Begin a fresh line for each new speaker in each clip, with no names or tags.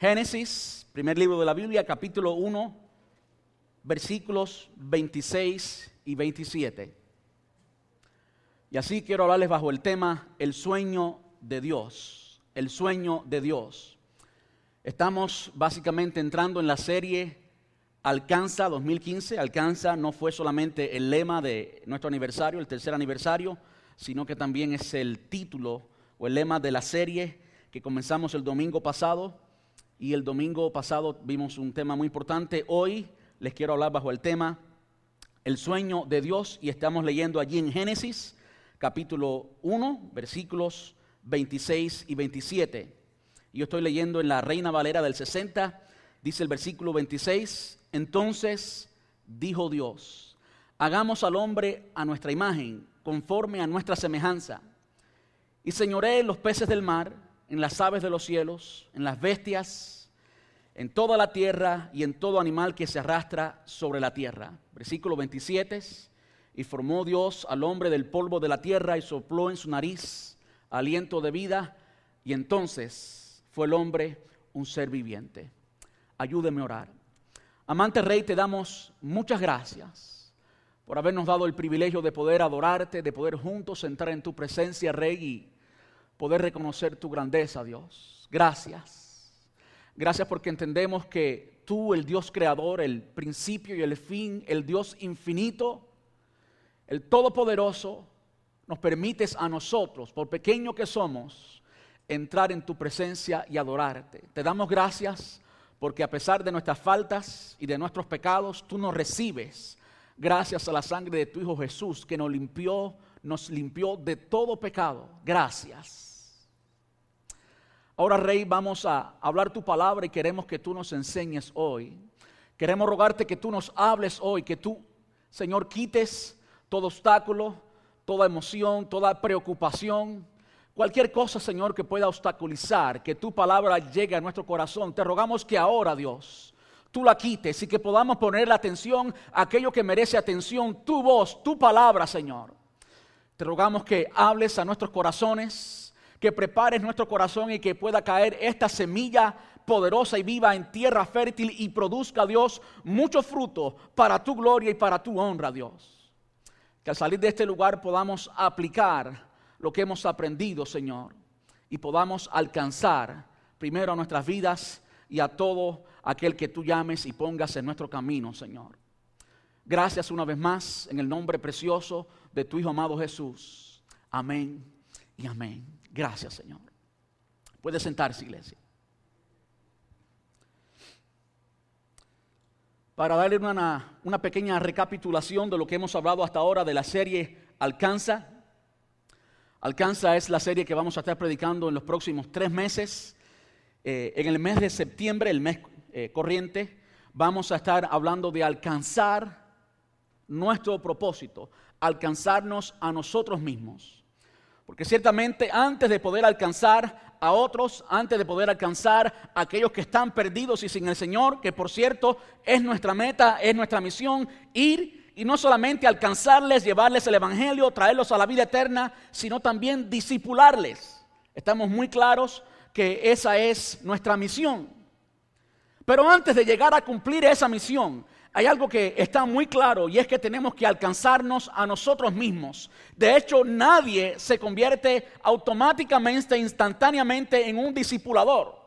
Génesis, primer libro de la Biblia, capítulo 1, versículos 26 y 27. Y así quiero hablarles bajo el tema el sueño de Dios, el sueño de Dios. Estamos básicamente entrando en la serie Alcanza 2015. Alcanza no fue solamente el lema de nuestro aniversario, el tercer aniversario, sino que también es el título o el lema de la serie que comenzamos el domingo pasado. Y el domingo pasado vimos un tema muy importante. Hoy les quiero hablar bajo el tema el sueño de Dios y estamos leyendo allí en Génesis capítulo 1, versículos 26 y 27. Yo estoy leyendo en la Reina Valera del 60, dice el versículo 26, entonces dijo Dios, hagamos al hombre a nuestra imagen, conforme a nuestra semejanza, y señoré los peces del mar, en las aves de los cielos, en las bestias, en toda la tierra y en todo animal que se arrastra sobre la tierra. Versículo 27 y formó Dios al hombre del polvo de la tierra y sopló en su nariz aliento de vida y entonces fue el hombre un ser viviente. Ayúdeme a orar. Amante Rey, te damos muchas gracias por habernos dado el privilegio de poder adorarte, de poder juntos entrar en tu presencia, Rey, poder reconocer tu grandeza, Dios. Gracias. Gracias porque entendemos que tú, el Dios creador, el principio y el fin, el Dios infinito, el Todopoderoso, nos permites a nosotros, por pequeño que somos, entrar en tu presencia y adorarte. Te damos gracias porque a pesar de nuestras faltas y de nuestros pecados, tú nos recibes gracias a la sangre de tu Hijo Jesús que nos limpió, nos limpió de todo pecado. Gracias. Ahora, Rey, vamos a hablar tu palabra y queremos que tú nos enseñes hoy. Queremos rogarte que tú nos hables hoy, que tú, Señor, quites todo obstáculo, toda emoción, toda preocupación, cualquier cosa, Señor, que pueda obstaculizar que tu palabra llegue a nuestro corazón. Te rogamos que ahora, Dios, tú la quites y que podamos poner la atención a aquello que merece atención, tu voz, tu palabra, Señor. Te rogamos que hables a nuestros corazones, que prepares nuestro corazón y que pueda caer esta semilla poderosa y viva en tierra fértil y produzca, Dios, mucho fruto para tu gloria y para tu honra, Dios. Que al salir de este lugar podamos aplicar lo que hemos aprendido, Señor, y podamos alcanzar primero a nuestras vidas y a todo aquel que tú llames y pongas en nuestro camino, Señor. Gracias una vez más en el nombre precioso de tu Hijo amado Jesús. Amén y amén. Gracias, Señor. Puede sentarse, iglesia. para darle una, una, pequeña recapitulación de lo que hemos hablado hasta ahora de la serie Alcanza. Alcanza es la serie que vamos a estar predicando en los próximos tres meses. Eh, en el mes de septiembre, el mes eh, corriente, vamos a estar hablando de alcanzar nuestro propósito, alcanzarnos a nosotros mismos. Porque ciertamente antes de poder alcanzar a otros antes de poder alcanzar a aquellos que están perdidos y sin el Señor, que por cierto es nuestra meta, es nuestra misión, ir y no solamente alcanzarles, llevarles el Evangelio, traerlos a la vida eterna, sino también disipularles. Estamos muy claros que esa es nuestra misión. Pero antes de llegar a cumplir esa misión, hay algo que está muy claro y es que tenemos que alcanzarnos a nosotros mismos. De hecho, nadie se convierte automáticamente, instantáneamente en un discipulador.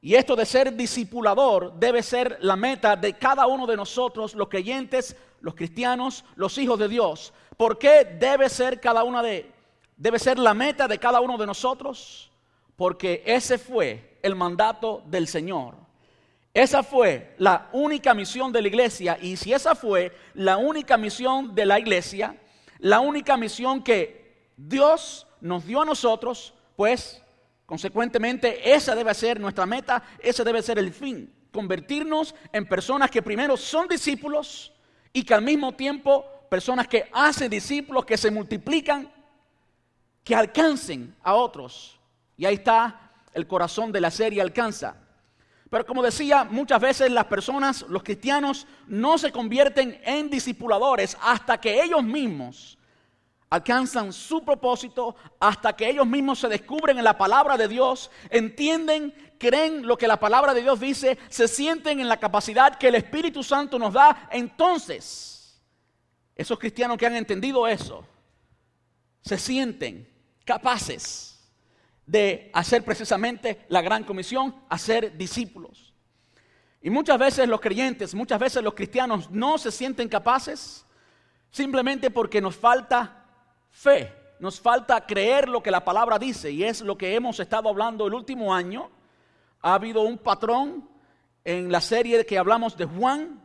Y esto de ser discipulador debe ser la meta de cada uno de nosotros, los creyentes, los cristianos, los hijos de Dios. ¿Por qué debe ser cada una de debe ser la meta de cada uno de nosotros? Porque ese fue el mandato del Señor. Esa fue la única misión de la iglesia y si esa fue la única misión de la iglesia, la única misión que Dios nos dio a nosotros, pues consecuentemente esa debe ser nuestra meta, ese debe ser el fin, convertirnos en personas que primero son discípulos y que al mismo tiempo personas que hacen discípulos, que se multiplican, que alcancen a otros. Y ahí está el corazón de la serie Alcanza. Pero como decía, muchas veces las personas, los cristianos, no se convierten en discipuladores hasta que ellos mismos alcanzan su propósito hasta que ellos mismos se descubren en la palabra de Dios, entienden, creen lo que la palabra de Dios dice, se sienten en la capacidad que el Espíritu Santo nos da, entonces esos cristianos que han entendido eso, se sienten capaces de hacer precisamente la gran comisión, hacer discípulos. Y muchas veces los creyentes, muchas veces los cristianos no se sienten capaces simplemente porque nos falta fe, nos falta creer lo que la palabra dice y es lo que hemos estado hablando el último año. Ha habido un patrón en la serie que hablamos de Juan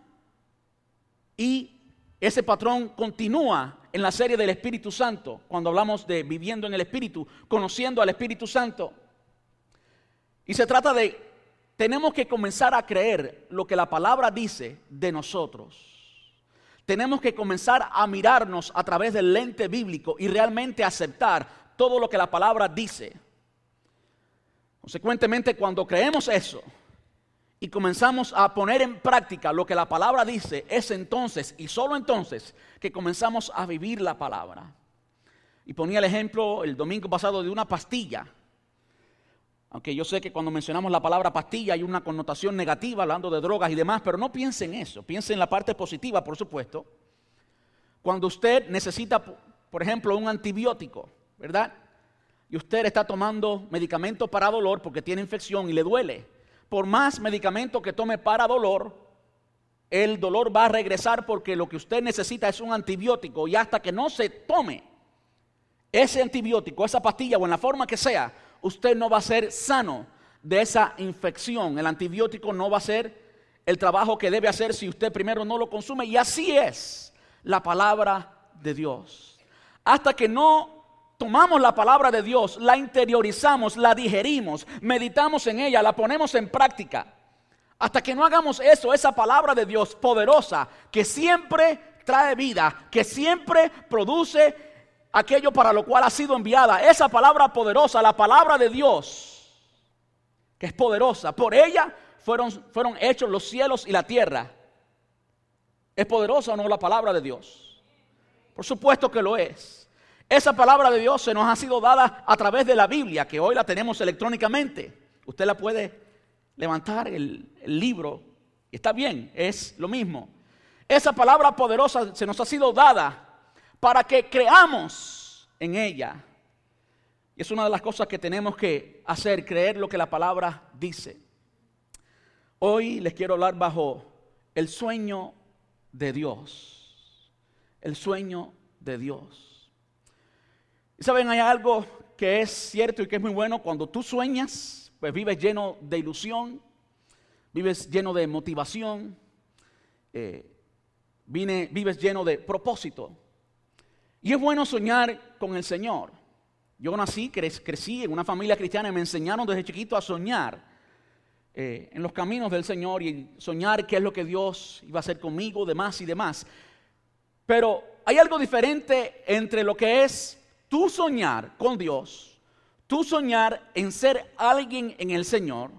y ese patrón continúa en la serie del Espíritu Santo, cuando hablamos de viviendo en el Espíritu, conociendo al Espíritu Santo. Y se trata de, tenemos que comenzar a creer lo que la palabra dice de nosotros. Tenemos que comenzar a mirarnos a través del lente bíblico y realmente aceptar todo lo que la palabra dice. Consecuentemente, cuando creemos eso, y comenzamos a poner en práctica lo que la palabra dice, es entonces y solo entonces que comenzamos a vivir la palabra. Y ponía el ejemplo el domingo pasado de una pastilla. Aunque yo sé que cuando mencionamos la palabra pastilla hay una connotación negativa hablando de drogas y demás, pero no piense en eso, piense en la parte positiva, por supuesto. Cuando usted necesita, por ejemplo, un antibiótico, ¿verdad? Y usted está tomando medicamento para dolor porque tiene infección y le duele por más medicamento que tome para dolor, el dolor va a regresar porque lo que usted necesita es un antibiótico y hasta que no se tome ese antibiótico, esa pastilla o en la forma que sea, usted no va a ser sano de esa infección. El antibiótico no va a ser el trabajo que debe hacer si usted primero no lo consume. Y así es la palabra de Dios. Hasta que no tomamos la palabra de Dios, la interiorizamos, la digerimos, meditamos en ella, la ponemos en práctica. Hasta que no hagamos eso, esa palabra de Dios poderosa, que siempre trae vida, que siempre produce aquello para lo cual ha sido enviada. Esa palabra poderosa, la palabra de Dios, que es poderosa. Por ella fueron, fueron hechos los cielos y la tierra. ¿Es poderosa o no la palabra de Dios? Por supuesto que lo es. Esa palabra de Dios se nos ha sido dada a través de la Biblia, que hoy la tenemos electrónicamente. Usted la puede levantar el, libro y está bien, es lo mismo. Esa palabra poderosa se nos ha sido dada para que creamos en ella. Y es una de las cosas que tenemos que hacer, creer lo que la palabra dice. Hoy les quiero hablar bajo el sueño de Dios. El sueño de Dios. Y saben, hay algo que es cierto y que es muy bueno. Cuando tú sueñas, pues vives lleno de ilusión, vives lleno de motivación, eh, vives lleno de propósito. Y es bueno soñar con el Señor. Yo nací, crecí en una familia cristiana y me enseñaron desde chiquito a soñar eh, en los caminos del Señor y soñar qué es lo que Dios iba a hacer conmigo, demás y demás. Pero hay algo diferente entre lo que es tú soñar con Dios, tú soñar en ser alguien en el Señor,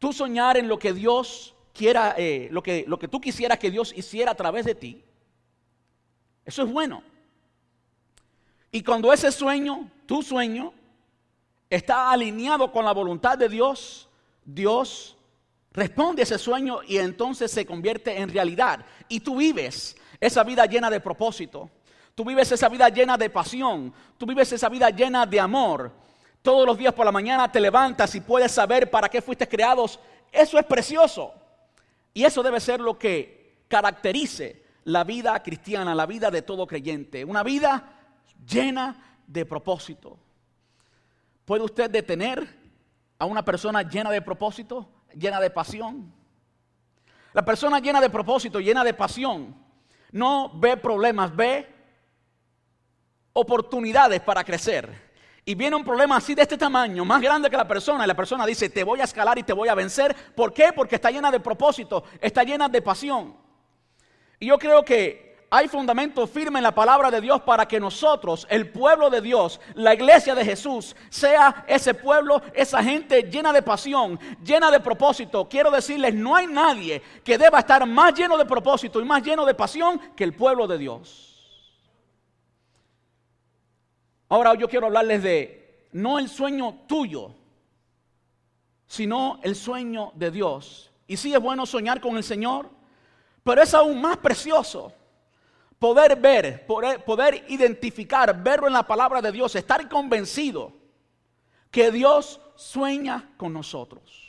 tú soñar en lo que Dios quiera, eh, lo, que, lo que tú quisieras que Dios hiciera a través de ti, eso es bueno. Y cuando ese sueño, tu sueño, está alineado con la voluntad de Dios, Dios responde a ese sueño y entonces se convierte en realidad. Y tú vives esa vida llena de propósito, Tú vives esa vida llena de pasión. Tú vives esa vida llena de amor. Todos los días por la mañana te levantas y puedes saber para qué fuiste creados. Eso es precioso. Y eso debe ser lo que caracterice la vida cristiana, la vida de todo creyente. Una vida llena de propósito. ¿Puede usted detener a una persona llena de propósito, llena de pasión? La persona llena de propósito, llena de pasión, no ve problemas, ve oportunidades para crecer. Y viene un problema así de este tamaño, más grande que la persona, y la persona dice, te voy a escalar y te voy a vencer. ¿Por qué? Porque está llena de propósito, está llena de pasión. Y yo creo que hay fundamento firme en la palabra de Dios para que nosotros, el pueblo de Dios, la iglesia de Jesús, sea ese pueblo, esa gente llena de pasión, llena de propósito. Quiero decirles, no hay nadie que deba estar más lleno de propósito y más lleno de pasión que el pueblo de Dios. Ahora yo quiero hablarles de no el sueño tuyo, sino el sueño de Dios. Y sí es bueno soñar con el Señor, pero es aún más precioso poder ver, poder, identificar, verlo en la palabra de Dios, estar convencido que Dios sueña con nosotros.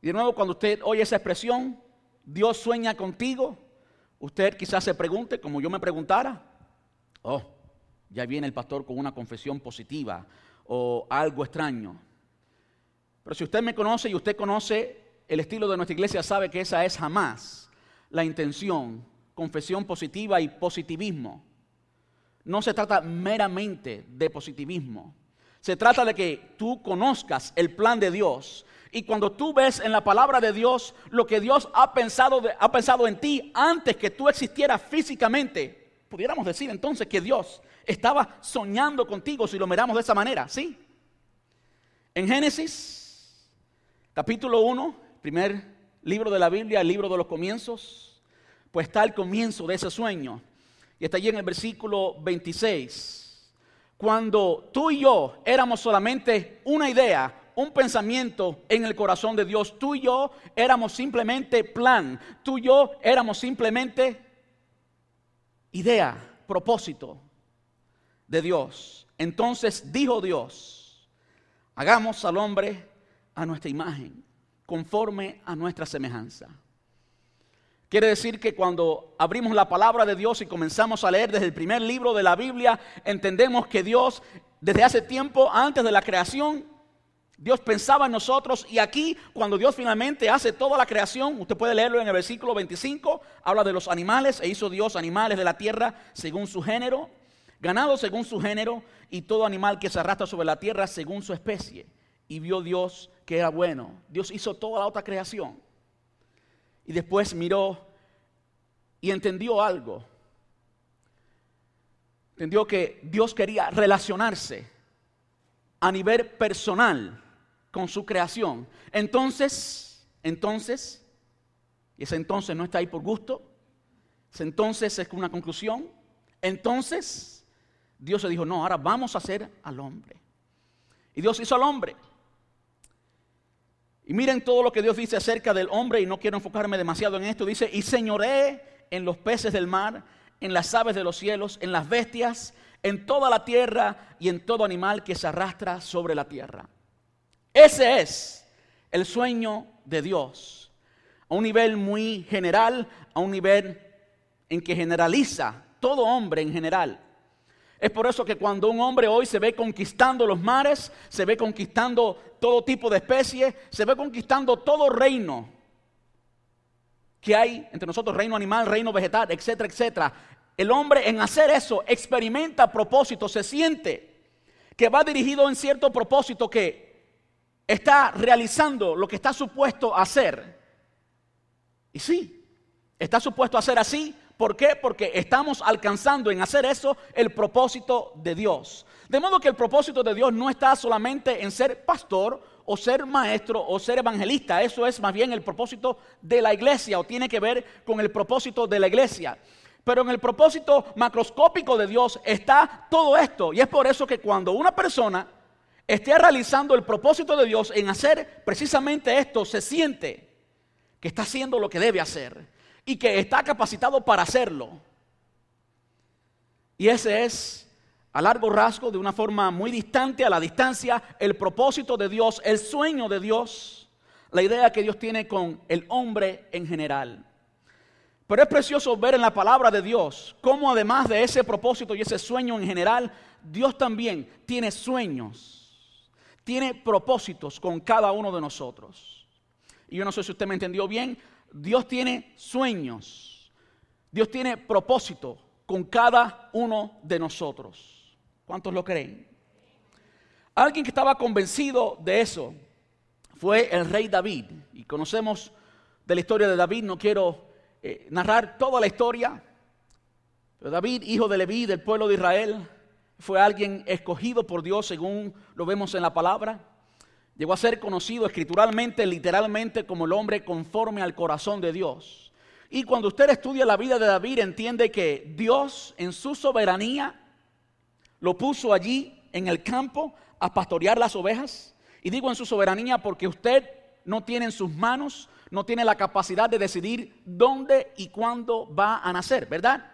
Y de nuevo, cuando usted oye esa expresión, Dios sueña contigo, usted quizás se pregunte, como yo me preguntara, oh, ya viene el pastor con una confesión positiva o algo extraño. Pero si usted me conoce y usted conoce el estilo de nuestra iglesia, sabe que esa es jamás la intención, confesión positiva y positivismo. No se trata meramente de positivismo. Se trata de que tú conozcas el plan de Dios. Y cuando tú ves en la palabra de Dios lo que Dios ha pensado, ha pensado en ti antes que tú existieras físicamente, pudiéramos decir entonces que Dios estaba soñando contigo si lo miramos de esa manera, ¿sí? En Génesis, capítulo 1, primer libro de la Biblia, el libro de los comienzos, pues está el comienzo de ese sueño. Y está allí en el versículo 26. Cuando tú y yo éramos solamente una idea, un pensamiento en el corazón de Dios, tú y yo éramos simplemente plan, tú y yo éramos simplemente idea, propósito de Dios. Entonces dijo Dios, hagamos al hombre a nuestra imagen, conforme a nuestra semejanza. Quiere decir que cuando abrimos la palabra de Dios y comenzamos a leer desde el primer libro de la Biblia, entendemos que Dios, desde hace tiempo, antes de la creación, Dios pensaba en nosotros y aquí, cuando Dios finalmente hace toda la creación, usted puede leerlo en el versículo 25, habla de los animales, e hizo Dios animales de la tierra según su género, ganado según su género y todo animal que se arrastra sobre la tierra según su especie. Y vio Dios que era bueno. Dios hizo toda la otra creación. Y después miró y entendió algo. Entendió que Dios quería relacionarse a nivel personal con su creación. Entonces, entonces, y ese entonces no está ahí por gusto, ese entonces es una conclusión. Entonces, Dios se dijo, no, ahora vamos a hacer al hombre. Y Dios hizo al hombre. Y miren todo lo que Dios dice acerca del hombre, y no quiero enfocarme demasiado en esto. Dice, y señoré en los peces del mar, en las aves de los cielos, en las bestias, en toda la tierra y en todo animal que se arrastra sobre la tierra. Ese es el sueño de Dios. A un nivel muy general, a un nivel en que generaliza todo hombre en general. Es por eso que cuando un hombre hoy se ve conquistando los mares, se ve conquistando todo tipo de especies, se ve conquistando todo reino que hay entre nosotros, reino animal, reino vegetal, etcétera, etcétera. El hombre en hacer eso experimenta propósito, se siente que va dirigido en cierto propósito que está realizando lo que está supuesto a hacer. Y sí, está supuesto a hacer así ¿Por qué? Porque estamos alcanzando en hacer eso el propósito de Dios. De modo que el propósito de Dios no está solamente en ser pastor o ser maestro o ser evangelista. Eso es más bien el propósito de la iglesia o tiene que ver con el propósito de la iglesia. Pero en el propósito macroscópico de Dios está todo esto. Y es por eso que cuando una persona esté realizando el propósito de Dios en hacer precisamente esto, se siente que está haciendo lo que debe hacer y que está capacitado para hacerlo. Y ese es, a largo rasgo, de una forma muy distante, a la distancia, el propósito de Dios, el sueño de Dios, la idea que Dios tiene con el hombre en general. Pero es precioso ver en la palabra de Dios cómo además de ese propósito y ese sueño en general, Dios también tiene sueños, tiene propósitos con cada uno de nosotros. Y yo no sé si usted me entendió bien, Dios tiene sueños, Dios tiene propósito con cada uno de nosotros. ¿Cuántos lo creen? Alguien que estaba convencido de eso fue el rey David. Y conocemos de la historia de David, no quiero eh, narrar toda la historia. Pero David, hijo de Leví, del pueblo de Israel, fue alguien escogido por Dios según lo vemos en la palabra. Llegó a ser conocido escrituralmente, literalmente, como el hombre conforme al corazón de Dios. Y cuando usted estudia la vida de David, entiende que Dios en su soberanía lo puso allí en el campo a pastorear las ovejas. Y digo en su soberanía porque usted no tiene en sus manos, no tiene la capacidad de decidir dónde y cuándo va a nacer, ¿verdad?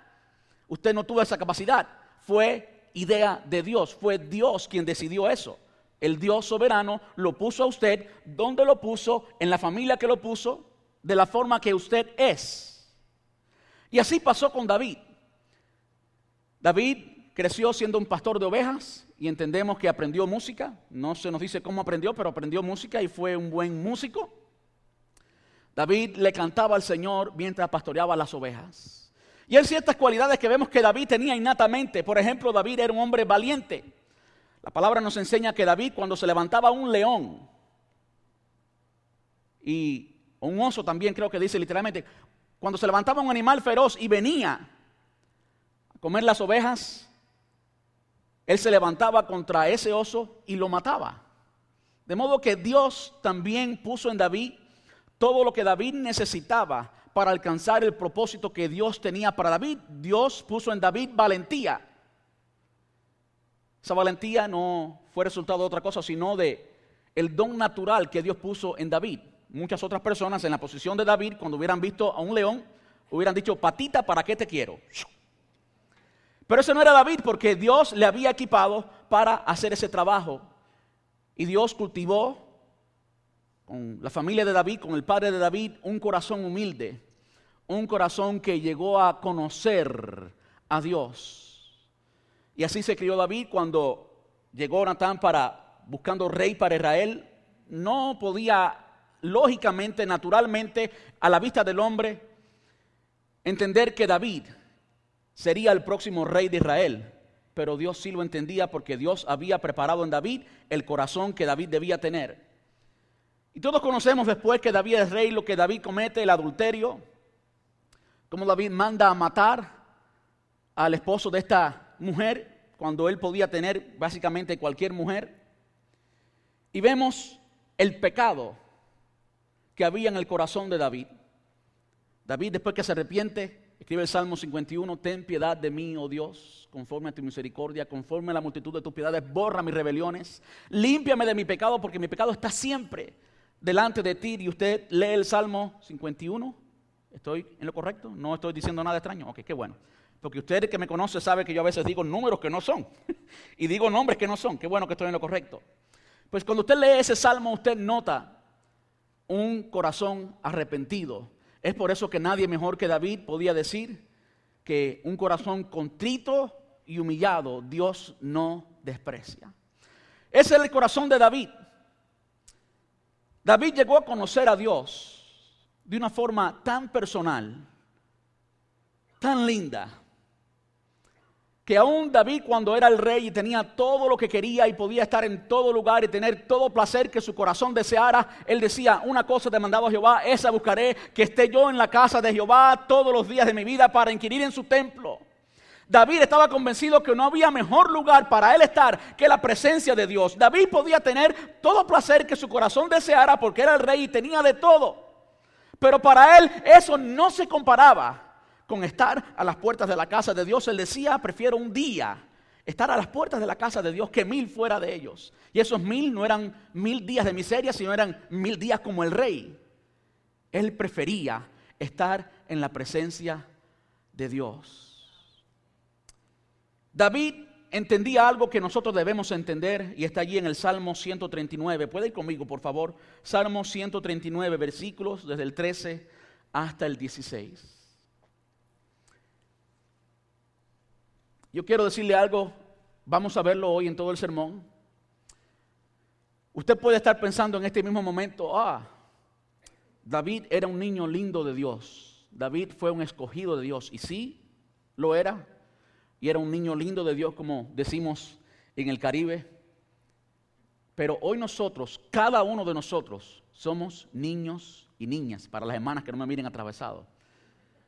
Usted no tuvo esa capacidad. Fue idea de Dios, fue Dios quien decidió eso. El Dios soberano lo puso a usted, donde lo puso, en la familia que lo puso, de la forma que usted es. Y así pasó con David. David creció siendo un pastor de ovejas y entendemos que aprendió música. No se nos dice cómo aprendió, pero aprendió música y fue un buen músico. David le cantaba al Señor mientras pastoreaba las ovejas. Y hay ciertas cualidades que vemos que David tenía innatamente. Por ejemplo, David era un hombre valiente. La palabra nos enseña que David cuando se levantaba un león y un oso también creo que dice literalmente, cuando se levantaba un animal feroz y venía a comer las ovejas, él se levantaba contra ese oso y lo mataba. De modo que Dios también puso en David todo lo que David necesitaba para alcanzar el propósito que Dios tenía para David. Dios puso en David valentía. Esa valentía no fue resultado de otra cosa, sino de el don natural que Dios puso en David. Muchas otras personas en la posición de David, cuando hubieran visto a un león, hubieran dicho, patita, ¿para qué te quiero? Pero ese no era David porque Dios le había equipado para hacer ese trabajo. Y Dios cultivó con la familia de David, con el padre de David, un corazón humilde, un corazón que llegó a conocer a Dios. Y así se crió David cuando llegó Natán para buscando rey para Israel, no podía lógicamente, naturalmente, a la vista del hombre, entender que David sería el próximo rey de Israel. Pero Dios sí lo entendía porque Dios había preparado en David el corazón que David debía tener. Y todos conocemos después que David es rey, lo que David comete, el adulterio, como David manda a matar al esposo de esta mujer, cuando él podía tener básicamente cualquier mujer. Y vemos el pecado que había en el corazón de David. David, después que se arrepiente, Escribe el Salmo 51, ten piedad de mí, oh Dios, conforme a tu misericordia, conforme a la multitud de tus piedades, borra mis rebeliones, límpiame de mi pecado, porque mi pecado está siempre delante de ti. Y usted lee el Salmo 51, ¿estoy en lo correcto? No estoy diciendo nada extraño, ok, qué bueno. Porque usted que me conoce sabe que yo a veces digo números que no son, y digo nombres que no son, qué bueno que estoy en lo correcto. Pues cuando usted lee ese Salmo, usted nota un corazón arrepentido, es por eso que nadie mejor que David podía decir que un corazón contrito y humillado Dios no desprecia. Ese es el corazón de David. David llegó a conocer a Dios de una forma tan personal, tan linda, que aún David cuando era el rey y tenía todo lo que quería y podía estar en todo lugar y tener todo placer que su corazón deseara, él decía, una cosa te mandaba Jehová, esa buscaré, que esté yo en la casa de Jehová todos los días de mi vida para inquirir en su templo. David estaba convencido que no había mejor lugar para él estar que la presencia de Dios. David podía tener todo placer que su corazón deseara porque era el rey y tenía de todo. Pero para él eso no se comparaba con estar a las puertas de la casa de Dios. Él decía, prefiero un día estar a las puertas de la casa de Dios que mil fuera de ellos. Y esos mil no eran mil días de miseria, sino eran mil días como el rey. Él prefería estar en la presencia de Dios. David entendía algo que nosotros debemos entender y está allí en el Salmo 139. Puede ir conmigo, por favor. Salmo 139, versículos desde el 13 hasta el 16. Yo quiero decirle algo, vamos a verlo hoy en todo el sermón. Usted puede estar pensando en este mismo momento, ah, David era un niño lindo de Dios. David fue un escogido de Dios. Y sí, lo era. Y era un niño lindo de Dios, como decimos en el Caribe. Pero hoy nosotros, cada uno de nosotros, somos niños y niñas, para las hermanas que no me miren atravesado.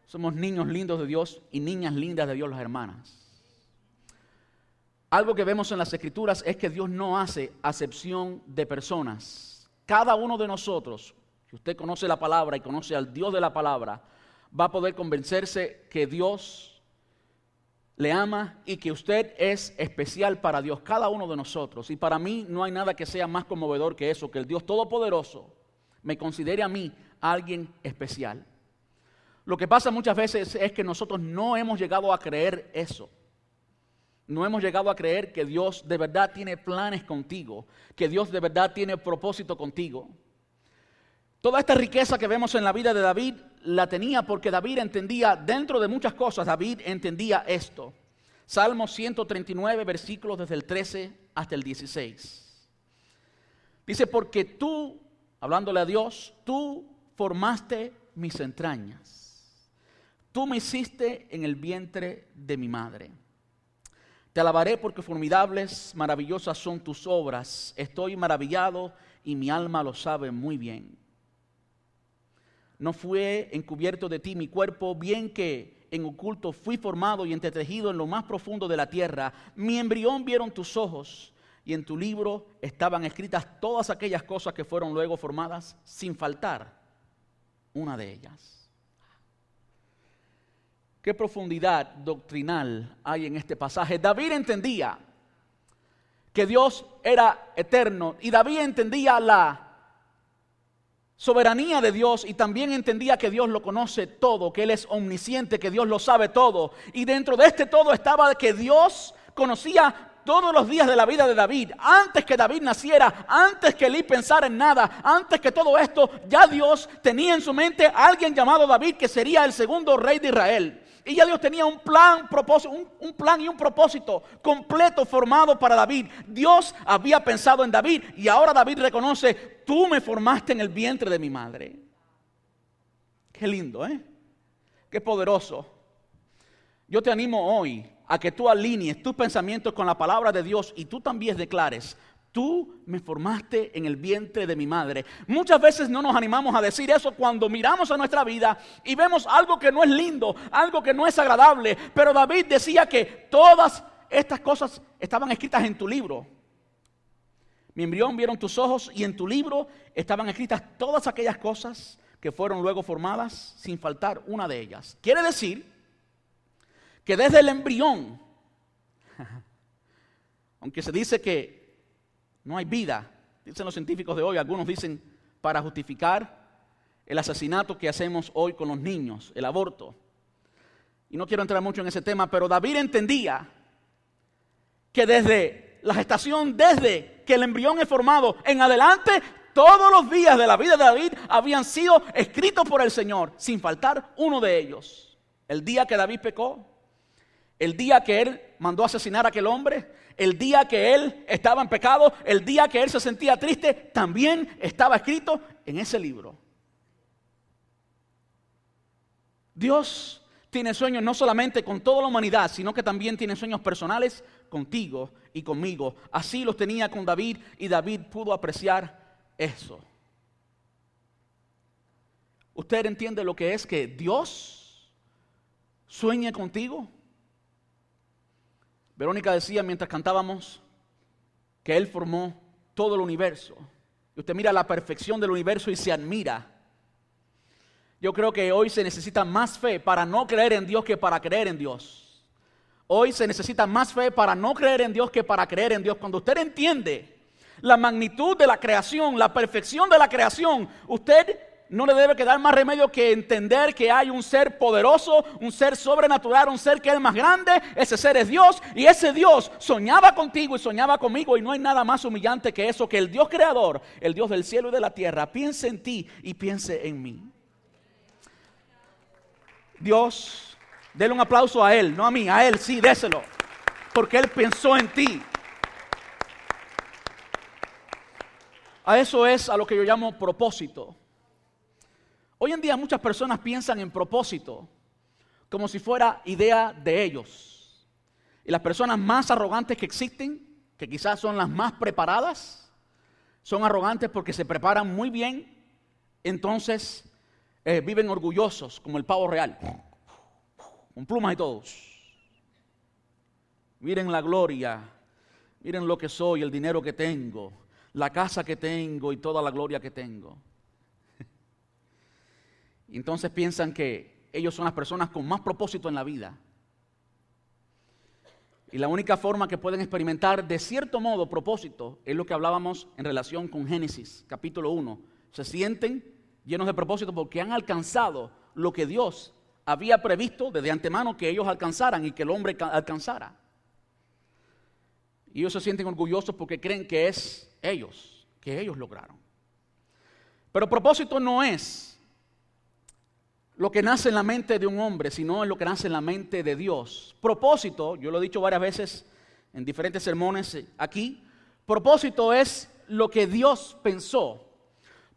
Somos niños lindos de Dios y niñas lindas de Dios las hermanas. Algo que vemos en las escrituras es que Dios no hace acepción de personas. Cada uno de nosotros, si usted conoce la palabra y conoce al Dios de la palabra, va a poder convencerse que Dios le ama y que usted es especial para Dios, cada uno de nosotros. Y para mí no hay nada que sea más conmovedor que eso, que el Dios Todopoderoso me considere a mí alguien especial. Lo que pasa muchas veces es que nosotros no hemos llegado a creer eso. No hemos llegado a creer que Dios de verdad tiene planes contigo, que Dios de verdad tiene propósito contigo. Toda esta riqueza que vemos en la vida de David la tenía porque David entendía, dentro de muchas cosas, David entendía esto. Salmo 139, versículos desde el 13 hasta el 16. Dice, porque tú, hablándole a Dios, tú formaste mis entrañas. Tú me hiciste en el vientre de mi madre. Te alabaré porque formidables, maravillosas son tus obras. Estoy maravillado y mi alma lo sabe muy bien. No fue encubierto de ti mi cuerpo, bien que en oculto fui formado y entretejido en lo más profundo de la tierra. Mi embrión vieron tus ojos y en tu libro estaban escritas todas aquellas cosas que fueron luego formadas sin faltar una de ellas. Qué profundidad doctrinal hay en este pasaje. David entendía que Dios era eterno y David entendía la soberanía de Dios y también entendía que Dios lo conoce todo, que Él es omnisciente, que Dios lo sabe todo. Y dentro de este todo estaba que Dios conocía todos los días de la vida de David, antes que David naciera, antes que él pensara en nada, antes que todo esto, ya Dios tenía en su mente a alguien llamado David que sería el segundo rey de Israel. Y ya Dios tenía un plan, propósito, un, plan y un propósito completo formado para David. Dios había pensado en David y ahora David reconoce, tú me formaste en el vientre de mi madre. Qué lindo, ¿eh? Qué poderoso. Yo te animo hoy a que tú alinees tus pensamientos con la palabra de Dios y tú también declares, Tú me formaste en el vientre de mi madre. Muchas veces no nos animamos a decir eso cuando miramos a nuestra vida y vemos algo que no es lindo, algo que no es agradable. Pero David decía que todas estas cosas estaban escritas en tu libro. Mi embrión vieron tus ojos y en tu libro estaban escritas todas aquellas cosas que fueron luego formadas sin faltar una de ellas. Quiere decir que desde el embrión, aunque se dice que no hay vida, dicen los científicos de hoy, algunos dicen para justificar el asesinato que hacemos hoy con los niños, el aborto. Y no quiero entrar mucho en ese tema, pero David entendía que desde la gestación, desde que el embrión es formado en adelante, todos los días de la vida de David habían sido escritos por el Señor, sin faltar uno de ellos. El día que David pecó, el día que él mandó asesinar a aquel hombre, el día que él estaba en pecado, el día que él se sentía triste, también estaba escrito en ese libro. Dios tiene sueños no solamente con toda la humanidad, sino que también tiene sueños personales contigo y conmigo. Así los tenía con David y David pudo apreciar eso. ¿Usted entiende lo que es que Dios sueña contigo? Verónica decía mientras cantábamos que Él formó todo el universo. Y usted mira la perfección del universo y se admira. Yo creo que hoy se necesita más fe para no creer en Dios que para creer en Dios. Hoy se necesita más fe para no creer en Dios que para creer en Dios. Cuando usted entiende la magnitud de la creación, la perfección de la creación, usted no le debe quedar más remedio que entender que hay un ser poderoso, un ser sobrenatural, un ser que es más grande. Ese ser es Dios y ese Dios soñaba contigo y soñaba conmigo y no hay nada más humillante que eso, que el Dios creador, el Dios del cielo y de la tierra, piense en ti y piense en mí. Dios, déle un aplauso a Él, no a mí, a Él sí, déselo, porque Él pensó en ti. A eso es a lo que yo llamo propósito. Hoy en día muchas personas piensan en propósito como si fuera idea de ellos. Y las personas más arrogantes que existen, que quizás son las más preparadas, son arrogantes porque se preparan muy bien, entonces eh, viven orgullosos como el pavo real, con plumas y todos. Miren la gloria, miren lo que soy, el dinero que tengo, la casa que tengo y toda la gloria que tengo. Entonces piensan que ellos son las personas con más propósito en la vida. Y la única forma que pueden experimentar de cierto modo propósito es lo que hablábamos en relación con Génesis, capítulo 1. Se sienten llenos de propósito porque han alcanzado lo que Dios había previsto desde antemano que ellos alcanzaran y que el hombre alcanzara. Y ellos se sienten orgullosos porque creen que es ellos, que ellos lograron. Pero propósito no es lo que nace en la mente de un hombre, sino es lo que nace en la mente de Dios. Propósito, yo lo he dicho varias veces en diferentes sermones aquí, propósito es lo que Dios pensó.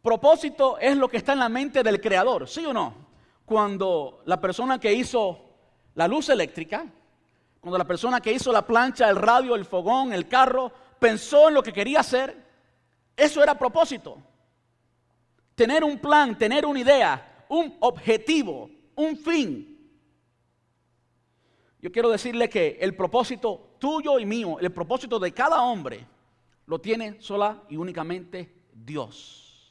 Propósito es lo que está en la mente del creador, ¿sí o no? Cuando la persona que hizo la luz eléctrica, cuando la persona que hizo la plancha, el radio, el fogón, el carro, pensó en lo que quería hacer, eso era propósito. Tener un plan, tener una idea, un objetivo, un fin. Yo quiero decirle que el propósito tuyo y mío, el propósito de cada hombre, lo tiene sola y únicamente Dios.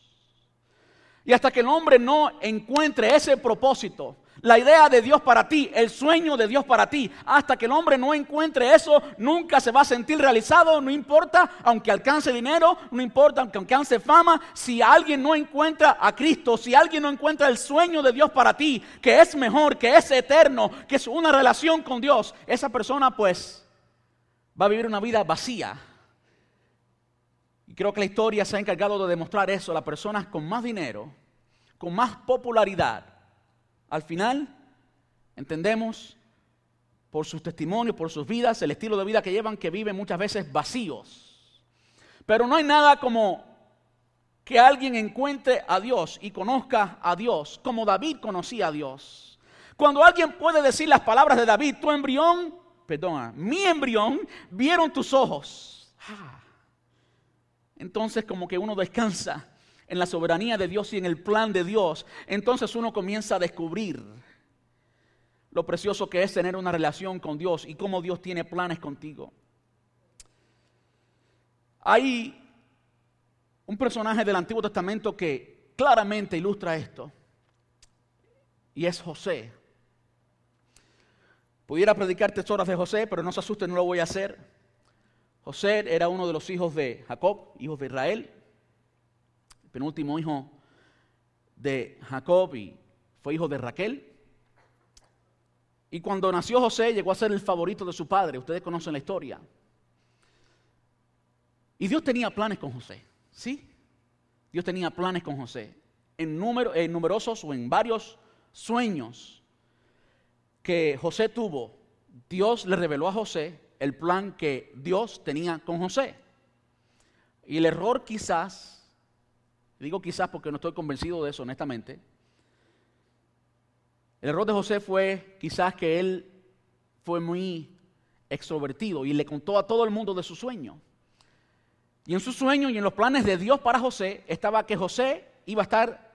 Y hasta que el hombre no encuentre ese propósito, la idea de Dios para ti, el sueño de Dios para ti. Hasta que el hombre no encuentre eso, nunca se va a sentir realizado, no importa, aunque alcance dinero, no importa, aunque alcance fama. Si alguien no encuentra a Cristo, si alguien no encuentra el sueño de Dios para ti, que es mejor, que es eterno, que es una relación con Dios, esa persona pues va a vivir una vida vacía. Y creo que la historia se ha encargado de demostrar eso. Las personas con más dinero, con más popularidad, al final, entendemos por sus testimonios, por sus vidas, el estilo de vida que llevan, que viven muchas veces vacíos. Pero no hay nada como que alguien encuentre a Dios y conozca a Dios, como David conocía a Dios. Cuando alguien puede decir las palabras de David, tu embrión, perdona, mi embrión, vieron tus ojos. Ah. Entonces como que uno descansa en la soberanía de Dios y en el plan de Dios, entonces uno comienza a descubrir lo precioso que es tener una relación con Dios y cómo Dios tiene planes contigo. Hay un personaje del Antiguo Testamento que claramente ilustra esto, y es José. Pudiera predicar horas de José, pero no se asusten, no lo voy a hacer. José era uno de los hijos de Jacob, hijos de Israel penúltimo hijo de Jacob y fue hijo de Raquel. Y cuando nació José llegó a ser el favorito de su padre. Ustedes conocen la historia. Y Dios tenía planes con José. ¿Sí? Dios tenía planes con José. En, número, en numerosos o en varios sueños que José tuvo, Dios le reveló a José el plan que Dios tenía con José. Y el error quizás Digo quizás porque no estoy convencido de eso, honestamente. El error de José fue quizás que él fue muy extrovertido y le contó a todo el mundo de su sueño. Y en su sueño y en los planes de Dios para José estaba que José iba a estar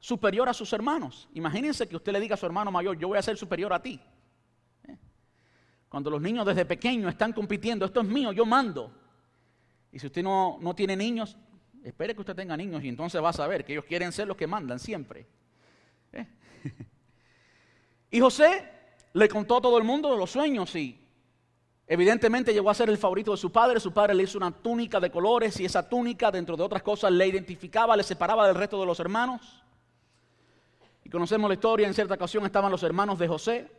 superior a sus hermanos. Imagínense que usted le diga a su hermano mayor, yo voy a ser superior a ti. ¿Eh? Cuando los niños desde pequeños están compitiendo, esto es mío, yo mando. Y si usted no, no tiene niños, Espere que usted tenga niños y entonces va a saber que ellos quieren ser los que mandan siempre. ¿Eh? y José le contó a todo el mundo los sueños y evidentemente llegó a ser el favorito de su padre. Su padre le hizo una túnica de colores y esa túnica, dentro de otras cosas, le identificaba, le separaba del resto de los hermanos. Y conocemos la historia, en cierta ocasión estaban los hermanos de José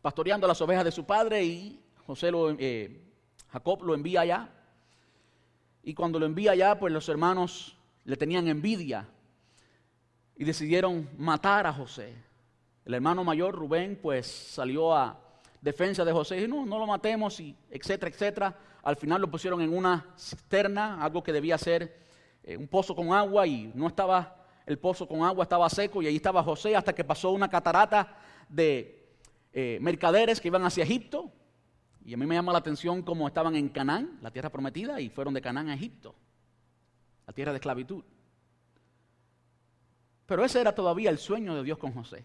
pastoreando las ovejas de su padre y José lo, eh, Jacob lo envía allá y cuando lo envía allá, pues los hermanos le tenían envidia y decidieron matar a José. El hermano mayor, Rubén, pues salió a defensa de José y dijo, no, no lo matemos, y etcétera, etcétera. Al final lo pusieron en una cisterna, algo que debía ser eh, un pozo con agua y no estaba el pozo con agua, estaba seco y ahí estaba José hasta que pasó una catarata de eh, mercaderes que iban hacia Egipto y a mí me llama la atención cómo estaban en Canaán, la tierra prometida, y fueron de Canaán a Egipto, la tierra de esclavitud. Pero ese era todavía el sueño de Dios con José.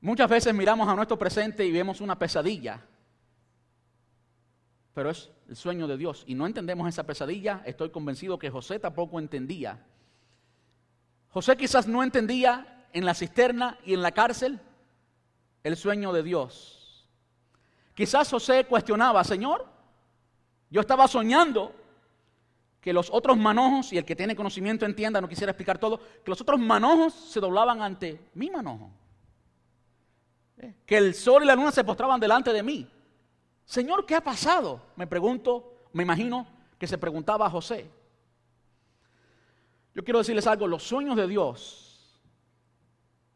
Muchas veces miramos a nuestro presente y vemos una pesadilla, pero es el sueño de Dios. Y no entendemos esa pesadilla, estoy convencido que José tampoco entendía. José quizás no entendía en la cisterna y en la cárcel el sueño de Dios. Quizás José cuestionaba, Señor, yo estaba soñando que los otros manojos, y el que tiene conocimiento entienda, no quisiera explicar todo, que los otros manojos se doblaban ante mi manojo. ¿Eh? Que el sol y la luna se postraban delante de mí. Señor, ¿qué ha pasado? Me pregunto, me imagino que se preguntaba a José. Yo quiero decirles algo, los sueños de Dios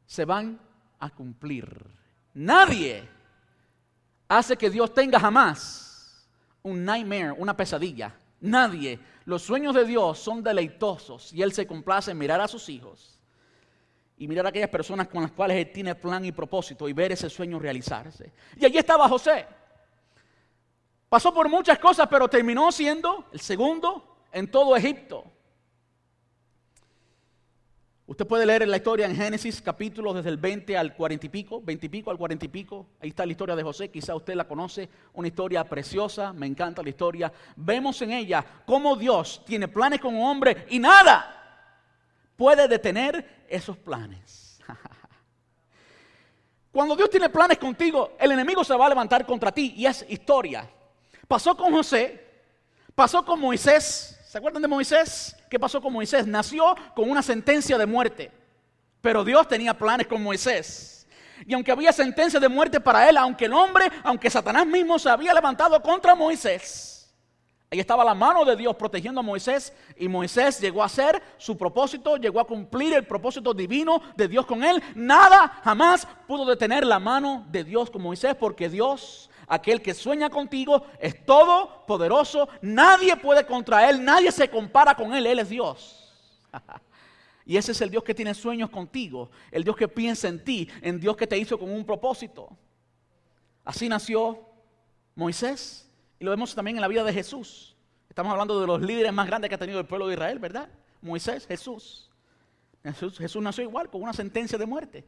se van a cumplir. Nadie hace que Dios tenga jamás un nightmare, una pesadilla. Nadie. Los sueños de Dios son deleitosos y Él se complace en mirar a sus hijos y mirar a aquellas personas con las cuales Él tiene plan y propósito y ver ese sueño realizarse. Y allí estaba José. Pasó por muchas cosas, pero terminó siendo el segundo en todo Egipto. Usted puede leer la historia en Génesis capítulo desde el 20 al 40 y pico, 20 y pico al 40 y pico. Ahí está la historia de José, quizá usted la conoce, una historia preciosa, me encanta la historia. Vemos en ella cómo Dios tiene planes con un hombre y nada puede detener esos planes. Cuando Dios tiene planes contigo, el enemigo se va a levantar contra ti y es historia. Pasó con José, pasó con Moisés, ¿Se acuerdan de Moisés? ¿Qué pasó con Moisés? Nació con una sentencia de muerte. Pero Dios tenía planes con Moisés. Y aunque había sentencia de muerte para él, aunque el hombre, aunque Satanás mismo se había levantado contra Moisés, ahí estaba la mano de Dios protegiendo a Moisés y Moisés llegó a ser su propósito, llegó a cumplir el propósito divino de Dios con él. Nada jamás pudo detener la mano de Dios con Moisés porque Dios Aquel que sueña contigo es todopoderoso. Nadie puede contra Él, nadie se compara con Él. Él es Dios. y ese es el Dios que tiene sueños contigo. El Dios que piensa en ti. En Dios que te hizo con un propósito. Así nació Moisés. Y lo vemos también en la vida de Jesús. Estamos hablando de los líderes más grandes que ha tenido el pueblo de Israel, ¿verdad? Moisés, Jesús. Jesús, Jesús nació igual, con una sentencia de muerte.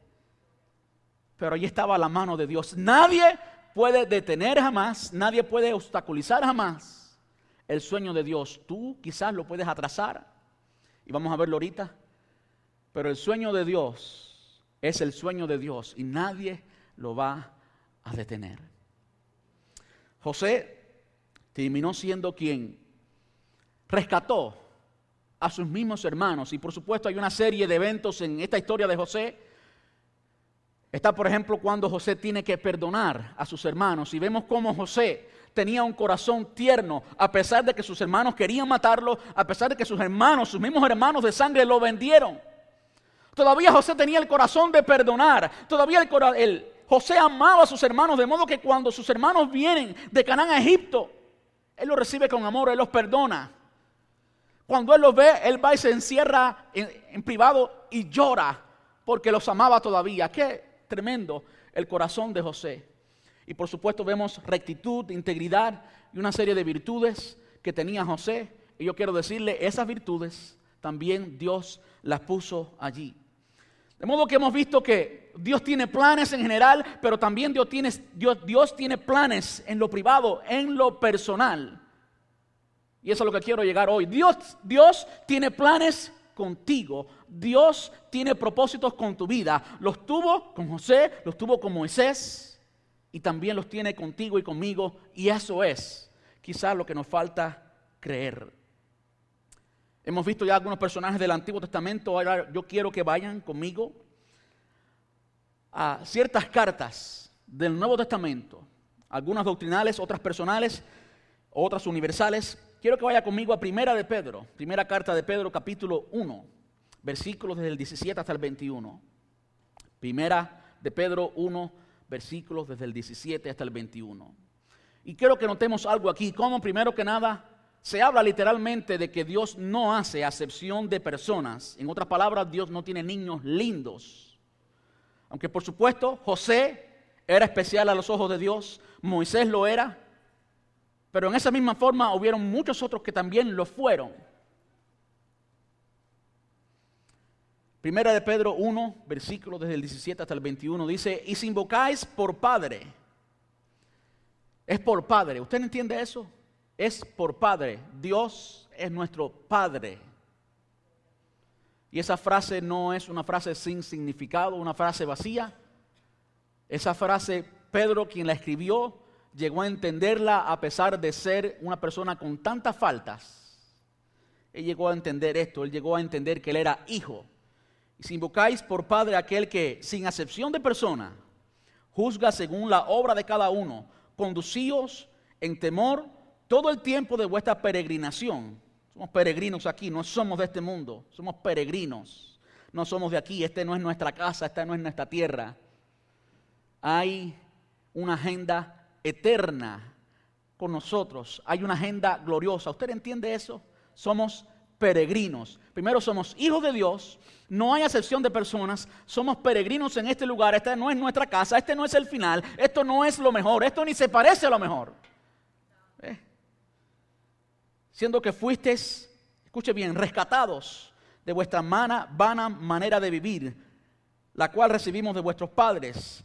Pero allí estaba la mano de Dios. Nadie puede detener jamás, nadie puede obstaculizar jamás el sueño de Dios. Tú quizás lo puedes atrasar, y vamos a verlo ahorita, pero el sueño de Dios es el sueño de Dios y nadie lo va a detener. José terminó siendo quien rescató a sus mismos hermanos. Y por supuesto hay una serie de eventos en esta historia de José Está, por ejemplo, cuando José tiene que perdonar a sus hermanos y vemos cómo José tenía un corazón tierno, a pesar de que sus hermanos querían matarlo, a pesar de que sus hermanos, sus mismos hermanos de sangre lo vendieron. Todavía José tenía el corazón de perdonar, todavía el, José amaba a sus hermanos, de modo que cuando sus hermanos vienen de Canaán a Egipto, él los recibe con amor, él los perdona. Cuando él los ve, él va y se encierra en, en privado y llora porque los amaba todavía. ¿Qué? Tremendo el corazón de José. Y por supuesto vemos rectitud, integridad y una serie de virtudes que tenía José. Y yo quiero decirle, esas virtudes también Dios las puso allí. De modo que hemos visto que Dios tiene planes en general, pero también Dios tiene, Dios, Dios tiene planes en lo privado, en lo personal. Y eso es lo que quiero llegar hoy. Dios, Dios tiene planes contigo. Dios tiene propósitos con tu vida. Los tuvo con José, los tuvo con Moisés y también los tiene contigo y conmigo. Y eso es quizás lo que nos falta creer. Hemos visto ya algunos personajes del Antiguo Testamento. Ahora yo quiero que vayan conmigo a ciertas cartas del Nuevo Testamento. Algunas doctrinales, otras personales, otras universales quiero que vaya conmigo a Primera de Pedro, primera carta de Pedro, capítulo 1, versículos desde el 17 hasta el 21. Primera de Pedro 1, versículos desde el 17 hasta el 21. Y quiero que notemos algo aquí, como primero que nada se habla literalmente de que Dios no hace acepción de personas. En otras palabras, Dios no tiene niños lindos. Aunque por supuesto José era especial a los ojos de Dios, Moisés lo era, pero en esa misma forma hubieron muchos otros que también lo fueron. Primera de Pedro 1, versículo desde el 17 hasta el 21, dice, y si invocáis por Padre, es por Padre, ¿usted entiende eso? Es por Padre, Dios es nuestro Padre. Y esa frase no es una frase sin significado, una frase vacía. Esa frase, Pedro quien la escribió, llegó a entenderla a pesar de ser una persona con tantas faltas. Él llegó a entender esto, él llegó a entender que él era hijo. Y si invocáis por Padre aquel que, sin acepción de persona, juzga según la obra de cada uno, conducíos en temor todo el tiempo de vuestra peregrinación. Somos peregrinos aquí, no somos de este mundo, somos peregrinos. No somos de aquí, esta no es nuestra casa, esta no es nuestra tierra. Hay una agenda eterna con nosotros, hay una agenda gloriosa. ¿Usted entiende eso? Somos peregrinos. Primero somos hijos de Dios, no hay acepción de personas, somos peregrinos en este lugar, esta no es nuestra casa, este no es el final, esto no es lo mejor, esto ni se parece a lo mejor. ¿Eh? Siendo que fuisteis, escuche bien, rescatados de vuestra vana manera de vivir, la cual recibimos de vuestros padres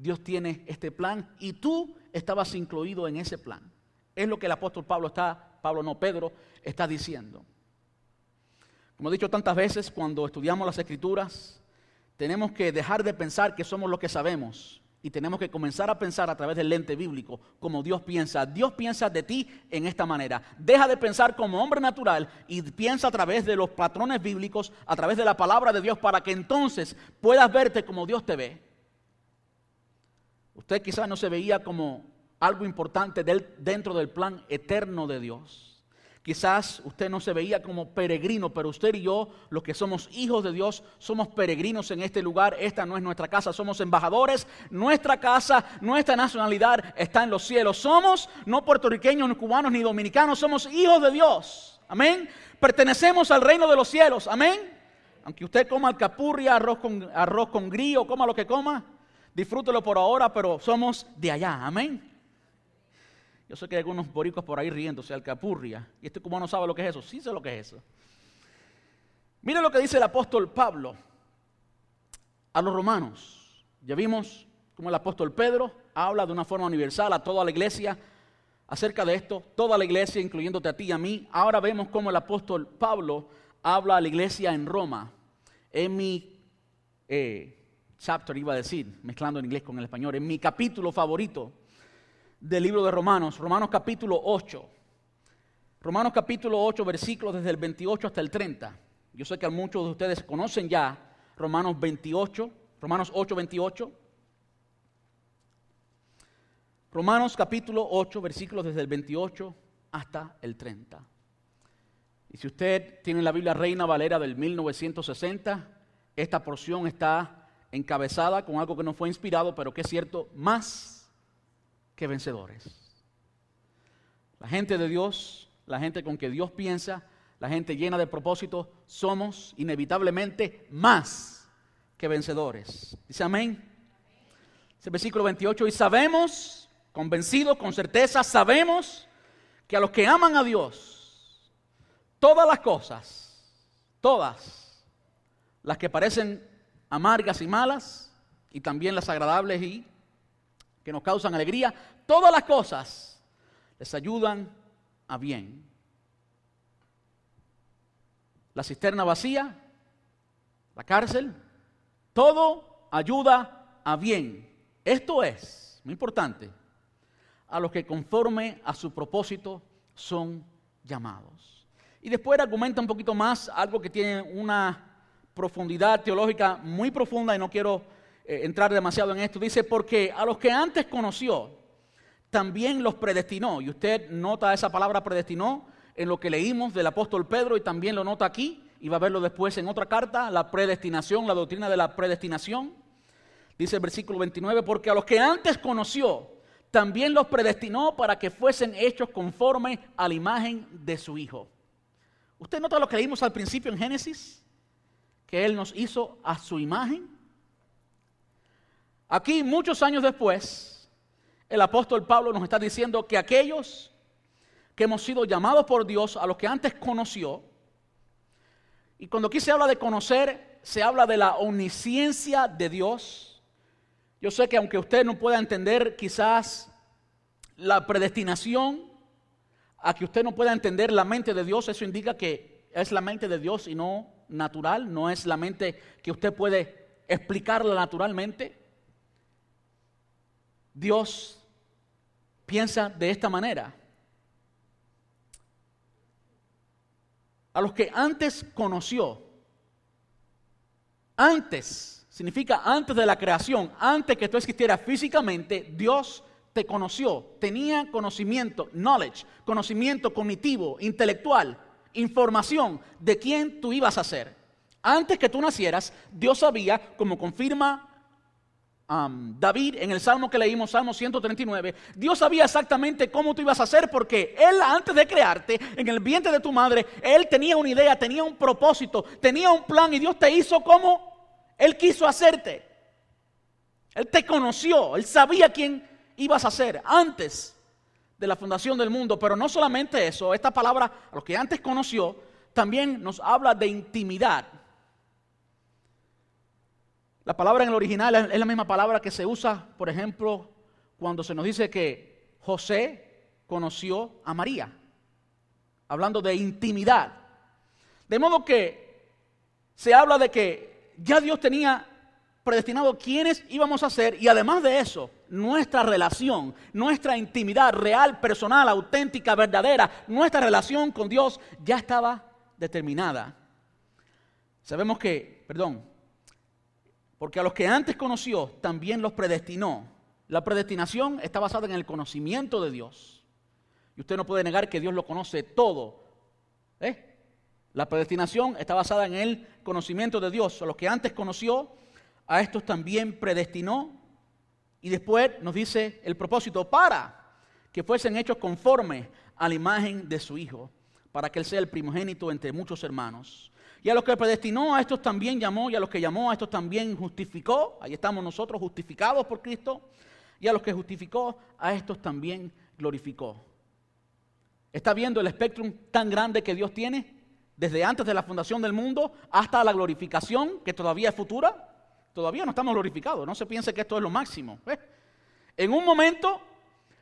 Dios tiene este plan y tú estabas incluido en ese plan. Es lo que el apóstol Pablo está, Pablo no, Pedro, está diciendo. Como he dicho tantas veces, cuando estudiamos las escrituras, tenemos que dejar de pensar que somos lo que sabemos y tenemos que comenzar a pensar a través del lente bíblico como Dios piensa. Dios piensa de ti en esta manera. Deja de pensar como hombre natural y piensa a través de los patrones bíblicos, a través de la palabra de Dios, para que entonces puedas verte como Dios te ve Usted quizás no se veía como algo importante dentro del plan eterno de Dios. Quizás usted no se veía como peregrino, pero usted y yo, los que somos hijos de Dios, somos peregrinos en este lugar. Esta no es nuestra casa, somos embajadores. Nuestra casa, nuestra nacionalidad está en los cielos. Somos no puertorriqueños, ni cubanos, ni dominicanos, somos hijos de Dios. Amén. Pertenecemos al reino de los cielos. Amén. Aunque usted coma alcapurria, arroz con, arroz con grillo, coma lo que coma, disfrútelo por ahora, pero somos de allá, amén. Yo sé que hay algunos boricos por ahí riéndose, alcapurria. Y este cubano sabe lo que es eso. Sí sé lo que es eso. Mire lo que dice el apóstol Pablo a los romanos. Ya vimos cómo el apóstol Pedro habla de una forma universal a toda la iglesia acerca de esto. Toda la iglesia, incluyéndote a ti y a mí. Ahora vemos cómo el apóstol Pablo habla a la iglesia en Roma. En mi eh, chapter, iba a decir, mezclando en inglés con el español, en mi capítulo favorito del libro de Romanos, Romanos capítulo 8. Romanos capítulo 8, versículos desde el 28 hasta el 30. Yo sé que muchos de ustedes conocen ya Romanos 28, Romanos 8, 28. Romanos capítulo 8, versículos desde el 28 hasta el 30. Y si usted tiene la Biblia Reina Valera del 1960, esta porción está encabezada con algo que no fue inspirado, pero que es cierto, más que vencedores. La gente de Dios, la gente con que Dios piensa, la gente llena de propósito, somos inevitablemente más que vencedores. Dice amén. Ese versículo 28, y sabemos, convencidos, con certeza, sabemos que a los que aman a Dios, todas las cosas, todas las que parecen amargas y malas, y también las agradables y que nos causan alegría, todas las cosas les ayudan a bien. La cisterna vacía, la cárcel, todo ayuda a bien. Esto es, muy importante, a los que conforme a su propósito son llamados. Y después argumenta un poquito más algo que tiene una profundidad teológica muy profunda y no quiero eh, entrar demasiado en esto. Dice, porque a los que antes conoció, también los predestinó. Y usted nota esa palabra predestinó en lo que leímos del apóstol Pedro y también lo nota aquí y va a verlo después en otra carta, la predestinación, la doctrina de la predestinación. Dice el versículo 29, porque a los que antes conoció, también los predestinó para que fuesen hechos conforme a la imagen de su Hijo. ¿Usted nota lo que leímos al principio en Génesis? Que Él nos hizo a su imagen. Aquí, muchos años después, el apóstol Pablo nos está diciendo que aquellos que hemos sido llamados por Dios, a los que antes conoció, y cuando aquí se habla de conocer, se habla de la omnisciencia de Dios. Yo sé que aunque usted no pueda entender quizás la predestinación, a que usted no pueda entender la mente de Dios, eso indica que es la mente de Dios y no natural, no es la mente que usted puede explicarla naturalmente. Dios piensa de esta manera. A los que antes conoció, antes, significa antes de la creación, antes que tú existieras físicamente, Dios te conoció, tenía conocimiento, knowledge, conocimiento cognitivo, intelectual, información de quién tú ibas a ser. Antes que tú nacieras, Dios sabía, como confirma David en el salmo que leímos, Salmo 139, Dios sabía exactamente cómo tú ibas a ser porque Él antes de crearte, en el vientre de tu madre, Él tenía una idea, tenía un propósito, tenía un plan y Dios te hizo como Él quiso hacerte. Él te conoció, Él sabía quién ibas a ser antes de la fundación del mundo. Pero no solamente eso, esta palabra, a los que antes conoció, también nos habla de intimidad. La palabra en el original es la misma palabra que se usa, por ejemplo, cuando se nos dice que José conoció a María, hablando de intimidad. De modo que se habla de que ya Dios tenía predestinado quiénes íbamos a ser y además de eso, nuestra relación, nuestra intimidad real, personal, auténtica, verdadera, nuestra relación con Dios ya estaba determinada. Sabemos que, perdón, porque a los que antes conoció también los predestinó. La predestinación está basada en el conocimiento de Dios. Y usted no puede negar que Dios lo conoce todo. ¿eh? La predestinación está basada en el conocimiento de Dios. A los que antes conoció, a estos también predestinó. Y después nos dice el propósito para que fuesen hechos conforme a la imagen de su Hijo, para que Él sea el primogénito entre muchos hermanos. Y a los que predestinó, a estos también llamó, y a los que llamó, a estos también justificó. Ahí estamos nosotros justificados por Cristo. Y a los que justificó, a estos también glorificó. ¿Está viendo el espectro tan grande que Dios tiene? Desde antes de la fundación del mundo hasta la glorificación, que todavía es futura. Todavía no estamos glorificados, no se piense que esto es lo máximo. En un momento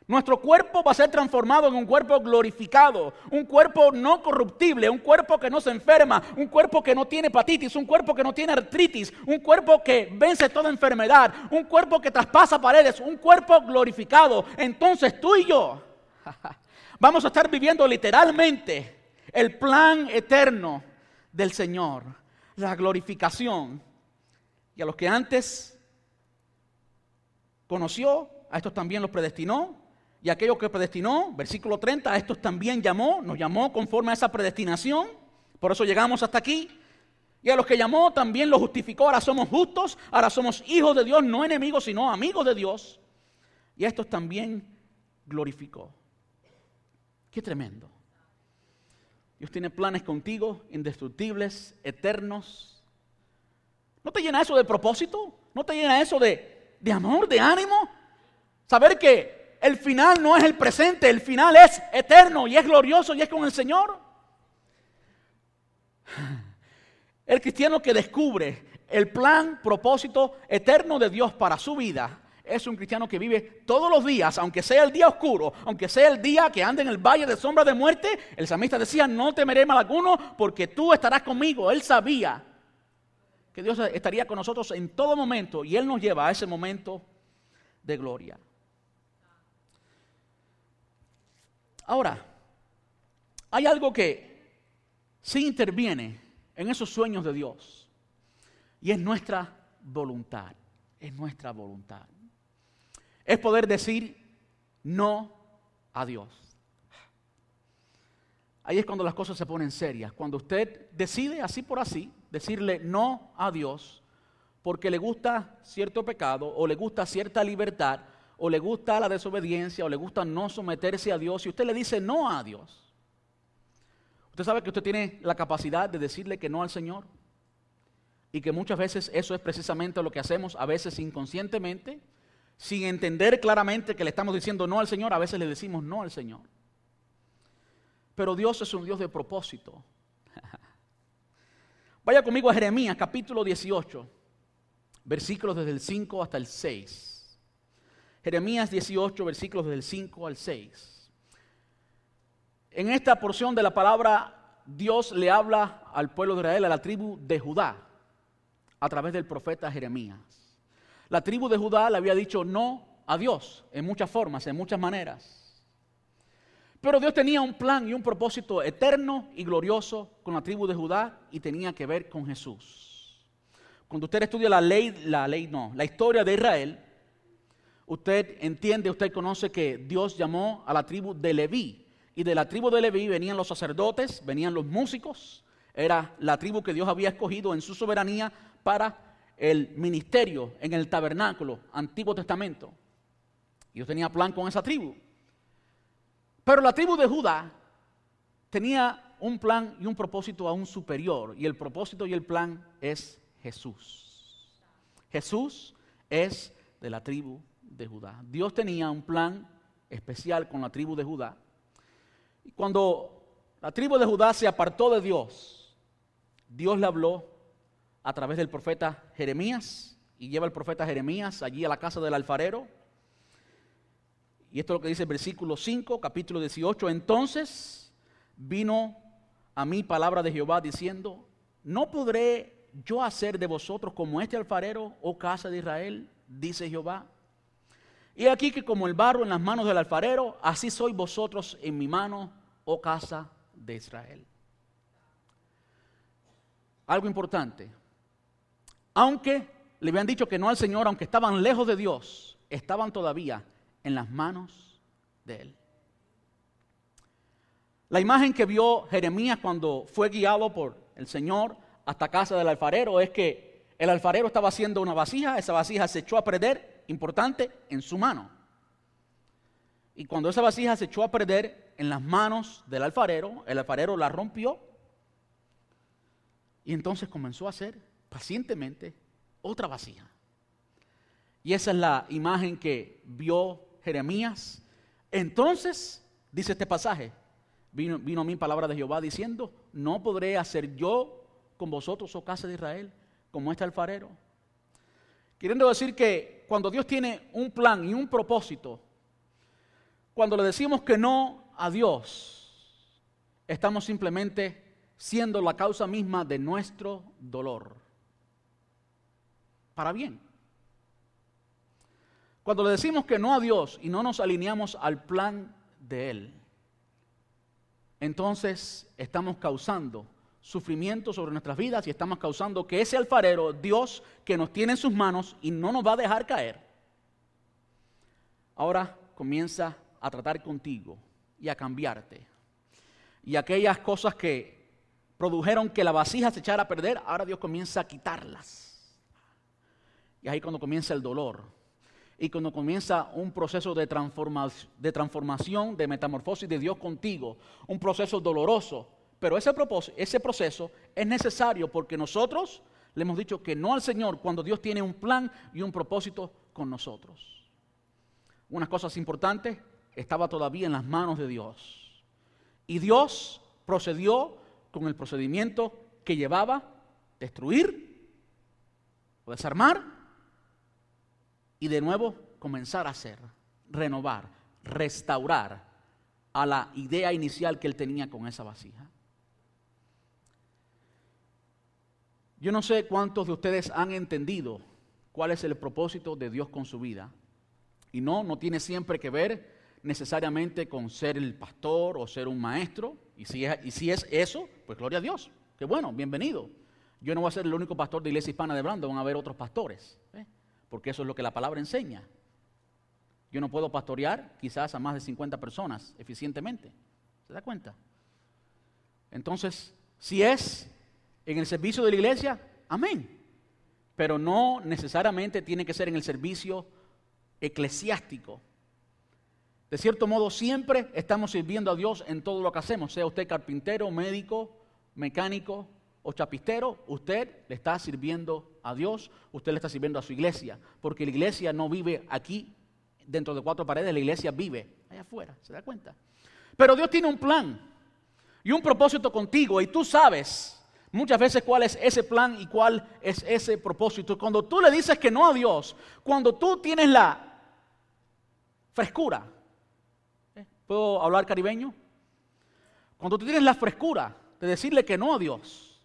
nuestro cuerpo va a ser transformado en un cuerpo glorificado, un cuerpo no corruptible, un cuerpo que no se enferma, un cuerpo que no tiene hepatitis, un cuerpo que no tiene artritis, un cuerpo que vence toda enfermedad, un cuerpo que traspasa paredes, un cuerpo glorificado. Entonces tú y yo vamos a estar viviendo literalmente el plan eterno del Señor, la glorificación y a los que antes conoció, a estos también los predestinó. Y aquellos que predestinó, versículo 30, a estos también llamó, nos llamó conforme a esa predestinación. Por eso llegamos hasta aquí. Y a los que llamó también los justificó. Ahora somos justos, ahora somos hijos de Dios, no enemigos, sino amigos de Dios. Y a estos también glorificó. Qué tremendo. Dios tiene planes contigo, indestructibles, eternos, ¿No te llena eso de propósito? ¿No te llena eso de, de amor, de ánimo? Saber que el final no es el presente, el final es eterno y es glorioso y es con el Señor. El cristiano que descubre el plan, propósito eterno de Dios para su vida es un cristiano que vive todos los días, aunque sea el día oscuro, aunque sea el día que ande en el valle de sombra de muerte. El samista decía, no temeré mal alguno porque tú estarás conmigo. Él sabía que Dios estaría con nosotros en todo momento y Él nos lleva a ese momento de gloria. Ahora, hay algo que sí interviene en esos sueños de Dios y es nuestra voluntad, es nuestra voluntad. Es poder decir no a Dios. Ahí es cuando las cosas se ponen serias, cuando usted decide así por así decirle no a Dios porque le gusta cierto pecado o le gusta cierta libertad o le gusta la desobediencia o le gusta no someterse a Dios y usted le dice no a Dios. Usted sabe que usted tiene la capacidad de decirle que no al Señor y que muchas veces eso es precisamente lo que hacemos, a veces inconscientemente sin entender claramente que le estamos diciendo no al Señor, a veces le decimos no al Señor. Pero Dios es un Dios de propósito. Vaya conmigo a Jeremías capítulo 18, versículos desde el 5 hasta el 6. Jeremías 18, versículos desde el 5 al 6. En esta porción de la palabra, Dios le habla al pueblo de Israel, a la tribu de Judá, a través del profeta Jeremías. La tribu de Judá le había dicho no a Dios en muchas formas, en muchas maneras. Pero Dios tenía un plan y un propósito eterno y glorioso con la tribu de Judá y tenía que ver con Jesús. Cuando usted estudia la ley, la ley no, la historia de Israel, usted entiende, usted conoce que Dios llamó a la tribu de Leví. Y de la tribu de Leví venían los sacerdotes, venían los músicos. Era la tribu que Dios había escogido en su soberanía para el ministerio en el tabernáculo, Antiguo Testamento. Dios tenía plan con esa tribu. Pero la tribu de Judá tenía un plan y un propósito aún superior. Y el propósito y el plan es Jesús. Jesús es de la tribu de Judá. Dios tenía un plan especial con la tribu de Judá. Y cuando la tribu de Judá se apartó de Dios, Dios le habló a través del profeta Jeremías y lleva el profeta Jeremías allí a la casa del alfarero y esto es lo que dice el versículo 5, capítulo 18. Entonces vino a mí palabra de Jehová diciendo, ¿no podré yo hacer de vosotros como este alfarero, oh casa de Israel? Dice Jehová. Y aquí que como el barro en las manos del alfarero, así sois vosotros en mi mano, oh casa de Israel. Algo importante. Aunque le habían dicho que no al Señor, aunque estaban lejos de Dios, estaban todavía en las manos de Él. La imagen que vio Jeremías cuando fue guiado por el Señor hasta casa del alfarero es que el alfarero estaba haciendo una vasija, esa vasija se echó a perder, importante, en su mano. Y cuando esa vasija se echó a perder en las manos del alfarero, el alfarero la rompió y entonces comenzó a hacer pacientemente otra vasija. Y esa es la imagen que vio Jeremías. Entonces, dice este pasaje, vino, vino a mí palabra de Jehová diciendo, no podré hacer yo con vosotros, oh casa de Israel, como este alfarero. Queriendo decir que cuando Dios tiene un plan y un propósito, cuando le decimos que no a Dios, estamos simplemente siendo la causa misma de nuestro dolor. Para bien. Cuando le decimos que no a Dios y no nos alineamos al plan de Él, entonces estamos causando sufrimiento sobre nuestras vidas y estamos causando que ese alfarero, Dios, que nos tiene en sus manos y no nos va a dejar caer, ahora comienza a tratar contigo y a cambiarte. Y aquellas cosas que produjeron que la vasija se echara a perder, ahora Dios comienza a quitarlas. Y ahí cuando comienza el dolor y cuando comienza un proceso de, transformación, de metamorfosis de Dios contigo, un proceso doloroso, pero ese, ese proceso es necesario porque nosotros le hemos dicho que no al Señor cuando Dios tiene un plan y un propósito con nosotros. Unas cosas importantes, estaba todavía en las manos de Dios. Y Dios procedió con el procedimiento que llevaba destruir o desarmar y de nuevo comenzar a hacer, renovar, restaurar a la idea inicial que él tenía con esa vasija. Yo no sé cuántos de ustedes han entendido cuál es el propósito de Dios con su vida. Y no, no tiene siempre que ver necesariamente con ser el pastor o ser un maestro. Y si es, y si es eso, pues gloria a Dios. Qué bueno, bienvenido. Yo no voy a ser el único pastor de Iglesia Hispana de Brando, van a haber otros pastores. ¿eh? Porque eso es lo que la palabra enseña. Yo no puedo pastorear quizás a más de 50 personas eficientemente. ¿Se da cuenta? Entonces, si es en el servicio de la iglesia, amén. Pero no necesariamente tiene que ser en el servicio eclesiástico. De cierto modo, siempre estamos sirviendo a Dios en todo lo que hacemos, sea usted carpintero, médico, mecánico o chapistero, usted le está sirviendo a Dios, usted le está sirviendo a su iglesia, porque la iglesia no vive aquí dentro de cuatro paredes, la iglesia vive allá afuera, ¿se da cuenta? Pero Dios tiene un plan y un propósito contigo y tú sabes muchas veces cuál es ese plan y cuál es ese propósito. Cuando tú le dices que no a Dios, cuando tú tienes la frescura, ¿eh? ¿puedo hablar caribeño? Cuando tú tienes la frescura de decirle que no a Dios,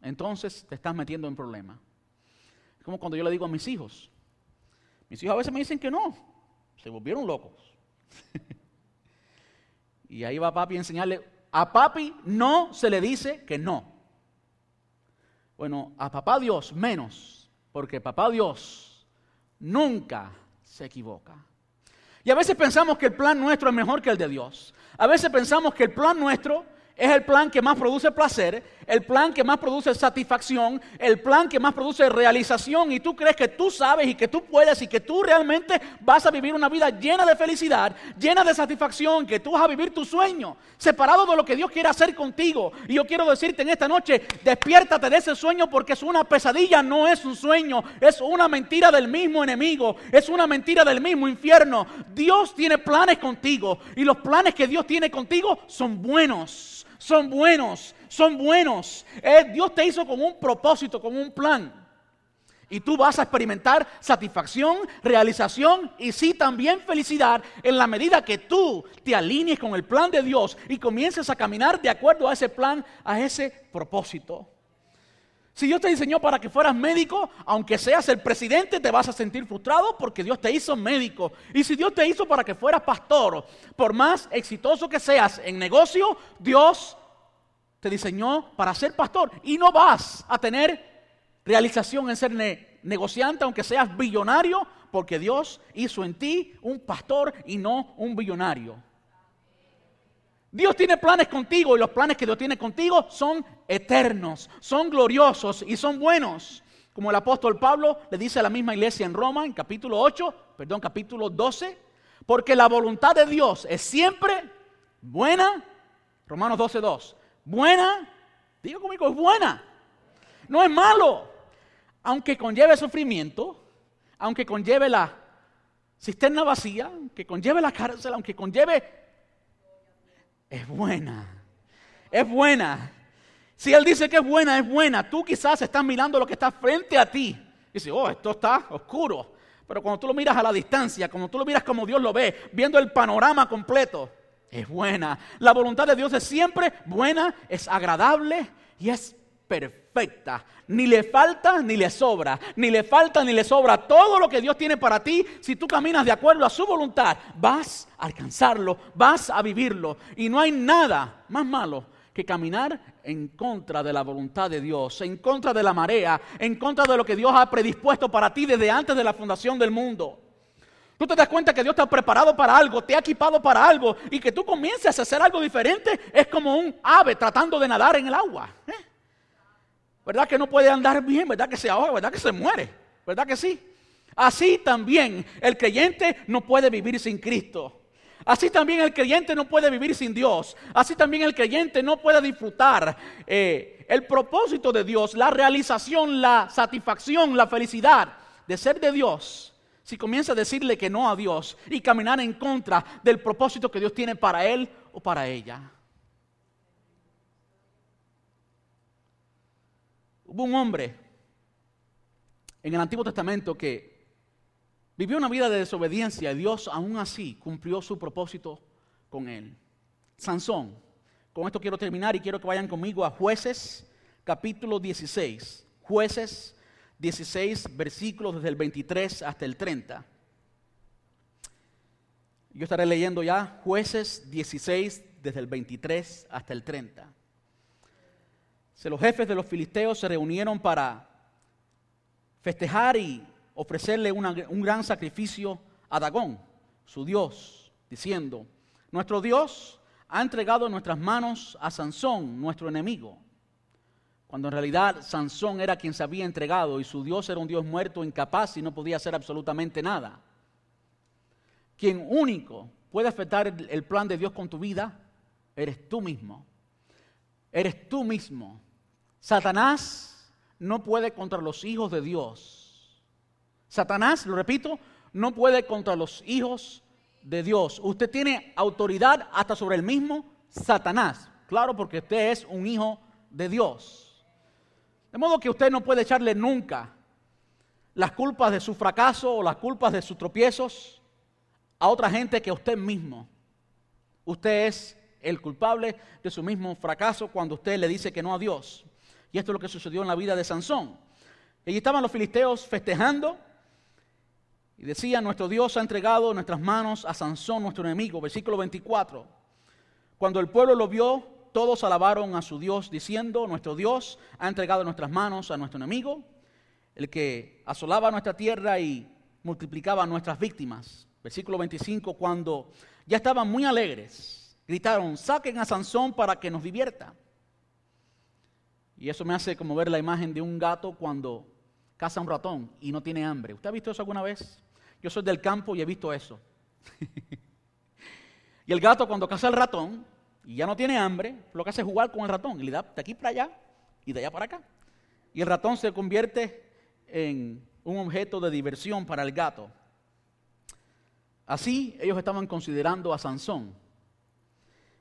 entonces te estás metiendo en problemas. Es como cuando yo le digo a mis hijos. Mis hijos a veces me dicen que no, se volvieron locos. y ahí va papi a enseñarle, a papi no se le dice que no. Bueno, a papá Dios menos, porque papá Dios nunca se equivoca. Y a veces pensamos que el plan nuestro es mejor que el de Dios. A veces pensamos que el plan nuestro es el plan que más produce placer, el plan que más produce satisfacción, el plan que más produce realización y tú crees que tú sabes y que tú puedes y que tú realmente vas a vivir una vida llena de felicidad, llena de satisfacción, que tú vas a vivir tu sueño, separado de lo que Dios quiere hacer contigo. Y yo quiero decirte en esta noche, despiértate de ese sueño porque es una pesadilla, no es un sueño, es una mentira del mismo enemigo, es una mentira del mismo infierno. Dios tiene planes contigo y los planes que Dios tiene contigo son buenos son buenos, son buenos. Eh, Dios te hizo con un propósito, con un plan. Y tú vas a experimentar satisfacción, realización y sí también felicidad en la medida que tú te alinees con el plan de Dios y comiences a caminar de acuerdo a ese plan, a ese propósito. Si Dios te diseñó para que fueras médico, aunque seas el presidente, te vas a sentir frustrado porque Dios te hizo médico. Y si Dios te hizo para que fueras pastor, por más exitoso que seas en negocio, Dios te diseñó para ser pastor. Y no vas a tener realización en ser negociante, aunque seas billonario, porque Dios hizo en ti un pastor y no un billonario. Dios tiene planes contigo y los planes que Dios tiene contigo son eternos, son gloriosos y son buenos. Como el apóstol Pablo le dice a la misma iglesia en Roma, en capítulo 8, perdón, capítulo 12, porque la voluntad de Dios es siempre buena, Romanos 12, 2, buena, digo conmigo, es buena, no es malo, aunque conlleve sufrimiento, aunque conlleve la cisterna vacía, aunque conlleve la cárcel, aunque conlleve es buena. Es buena. Si Él dice que es buena, es buena. Tú quizás estás mirando lo que está frente a ti. Y dices, oh, esto está oscuro. Pero cuando tú lo miras a la distancia, cuando tú lo miras como Dios lo ve, viendo el panorama completo, es buena. La voluntad de Dios es siempre buena, es agradable y es perfecta. Ni le falta ni le sobra. Ni le falta ni le sobra. Todo lo que Dios tiene para ti, si tú caminas de acuerdo a su voluntad, vas a alcanzarlo, vas a vivirlo. Y no hay nada más malo que caminar en contra de la voluntad de Dios, en contra de la marea, en contra de lo que Dios ha predispuesto para ti desde antes de la fundación del mundo. Tú te das cuenta que Dios te ha preparado para algo, te ha equipado para algo y que tú comiences a hacer algo diferente es como un ave tratando de nadar en el agua. ¿eh? ¿Verdad que no puede andar bien? ¿Verdad que se ahoga? ¿Verdad que se muere? ¿Verdad que sí? Así también el creyente no puede vivir sin Cristo. Así también el creyente no puede vivir sin Dios. Así también el creyente no puede disfrutar eh, el propósito de Dios, la realización, la satisfacción, la felicidad de ser de Dios. Si comienza a decirle que no a Dios y caminar en contra del propósito que Dios tiene para él o para ella. Hubo un hombre en el Antiguo Testamento que vivió una vida de desobediencia y Dios aún así cumplió su propósito con él. Sansón. Con esto quiero terminar y quiero que vayan conmigo a jueces capítulo 16. Jueces 16 versículos desde el 23 hasta el 30. Yo estaré leyendo ya jueces 16 desde el 23 hasta el 30 los jefes de los filisteos se reunieron para festejar y ofrecerle un gran sacrificio a Dagón, su Dios, diciendo, nuestro Dios ha entregado en nuestras manos a Sansón, nuestro enemigo. Cuando en realidad Sansón era quien se había entregado y su Dios era un Dios muerto, incapaz y no podía hacer absolutamente nada. Quien único puede afectar el plan de Dios con tu vida, eres tú mismo. Eres tú mismo Satanás no puede contra los hijos de Dios. Satanás, lo repito, no puede contra los hijos de Dios. Usted tiene autoridad hasta sobre el mismo Satanás. Claro, porque usted es un hijo de Dios. De modo que usted no puede echarle nunca las culpas de su fracaso o las culpas de sus tropiezos a otra gente que a usted mismo. Usted es el culpable de su mismo fracaso cuando usted le dice que no a Dios. Y esto es lo que sucedió en la vida de Sansón. Allí estaban los filisteos festejando y decían, nuestro Dios ha entregado en nuestras manos a Sansón, nuestro enemigo. Versículo 24. Cuando el pueblo lo vio, todos alabaron a su Dios diciendo, nuestro Dios ha entregado en nuestras manos a nuestro enemigo, el que asolaba nuestra tierra y multiplicaba nuestras víctimas. Versículo 25, cuando ya estaban muy alegres, gritaron, saquen a Sansón para que nos divierta. Y eso me hace como ver la imagen de un gato cuando caza un ratón y no tiene hambre. ¿Usted ha visto eso alguna vez? Yo soy del campo y he visto eso. y el gato cuando caza el ratón y ya no tiene hambre, lo que hace es jugar con el ratón y le da de aquí para allá y de allá para acá. Y el ratón se convierte en un objeto de diversión para el gato. Así ellos estaban considerando a Sansón.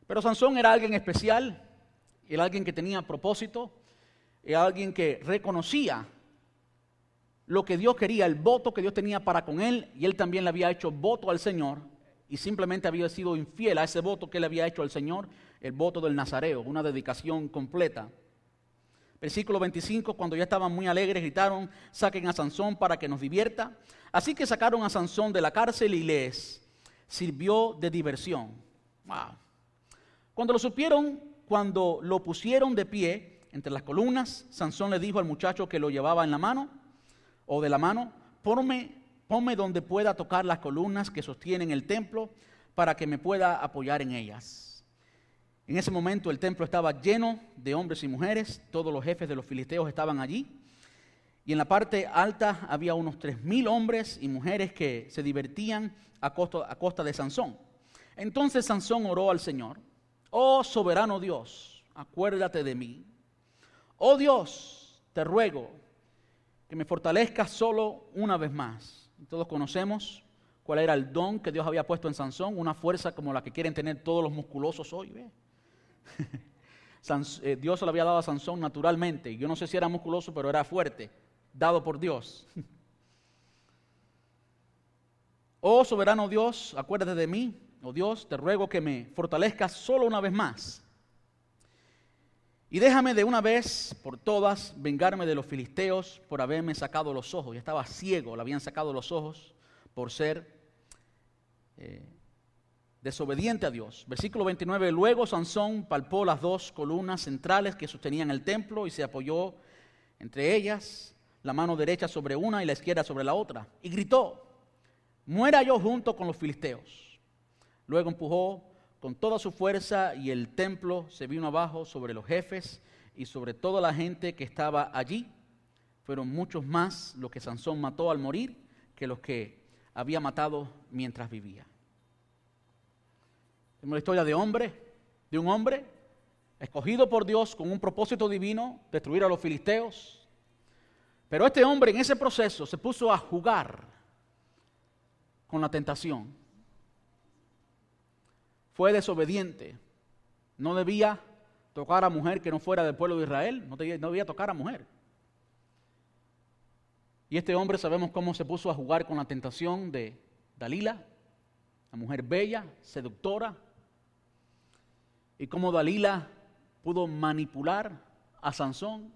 Pero Sansón era alguien especial, era alguien que tenía propósito, era alguien que reconocía lo que Dios quería, el voto que Dios tenía para con él, y él también le había hecho voto al Señor, y simplemente había sido infiel a ese voto que él había hecho al Señor, el voto del Nazareo, una dedicación completa. Versículo 25, cuando ya estaban muy alegres, gritaron, saquen a Sansón para que nos divierta. Así que sacaron a Sansón de la cárcel y les sirvió de diversión. Cuando lo supieron, cuando lo pusieron de pie entre las columnas, Sansón le dijo al muchacho que lo llevaba en la mano, o de la mano, ponme, ponme donde pueda tocar las columnas que sostienen el templo para que me pueda apoyar en ellas. En ese momento el templo estaba lleno de hombres y mujeres, todos los jefes de los filisteos estaban allí. Y en la parte alta había unos tres mil hombres y mujeres que se divertían a costa de Sansón. Entonces Sansón oró al Señor, oh soberano Dios, acuérdate de mí. Oh Dios, te ruego que me fortalezcas solo una vez más. Todos conocemos cuál era el don que Dios había puesto en Sansón, una fuerza como la que quieren tener todos los musculosos hoy. Eh, Dios se lo había dado a Sansón naturalmente. Yo no sé si era musculoso, pero era fuerte, dado por Dios. oh soberano Dios, acuérdate de mí. Oh Dios, te ruego que me fortalezcas solo una vez más. Y déjame de una vez por todas vengarme de los filisteos por haberme sacado los ojos. Ya estaba ciego, le habían sacado los ojos por ser eh, desobediente a Dios. Versículo 29, luego Sansón palpó las dos columnas centrales que sostenían el templo y se apoyó entre ellas, la mano derecha sobre una y la izquierda sobre la otra, y gritó, muera yo junto con los filisteos. Luego empujó con toda su fuerza y el templo se vino abajo sobre los jefes y sobre toda la gente que estaba allí. Fueron muchos más los que Sansón mató al morir que los que había matado mientras vivía. Es una historia de hombre, de un hombre escogido por Dios con un propósito divino, destruir a los filisteos. Pero este hombre en ese proceso se puso a jugar con la tentación. Fue desobediente. No debía tocar a mujer que no fuera del pueblo de Israel. No debía, tocar a mujer. Y este hombre sabemos cómo se puso a jugar con la tentación de Dalila, la mujer bella, seductora, y cómo Dalila pudo manipular a Sansón.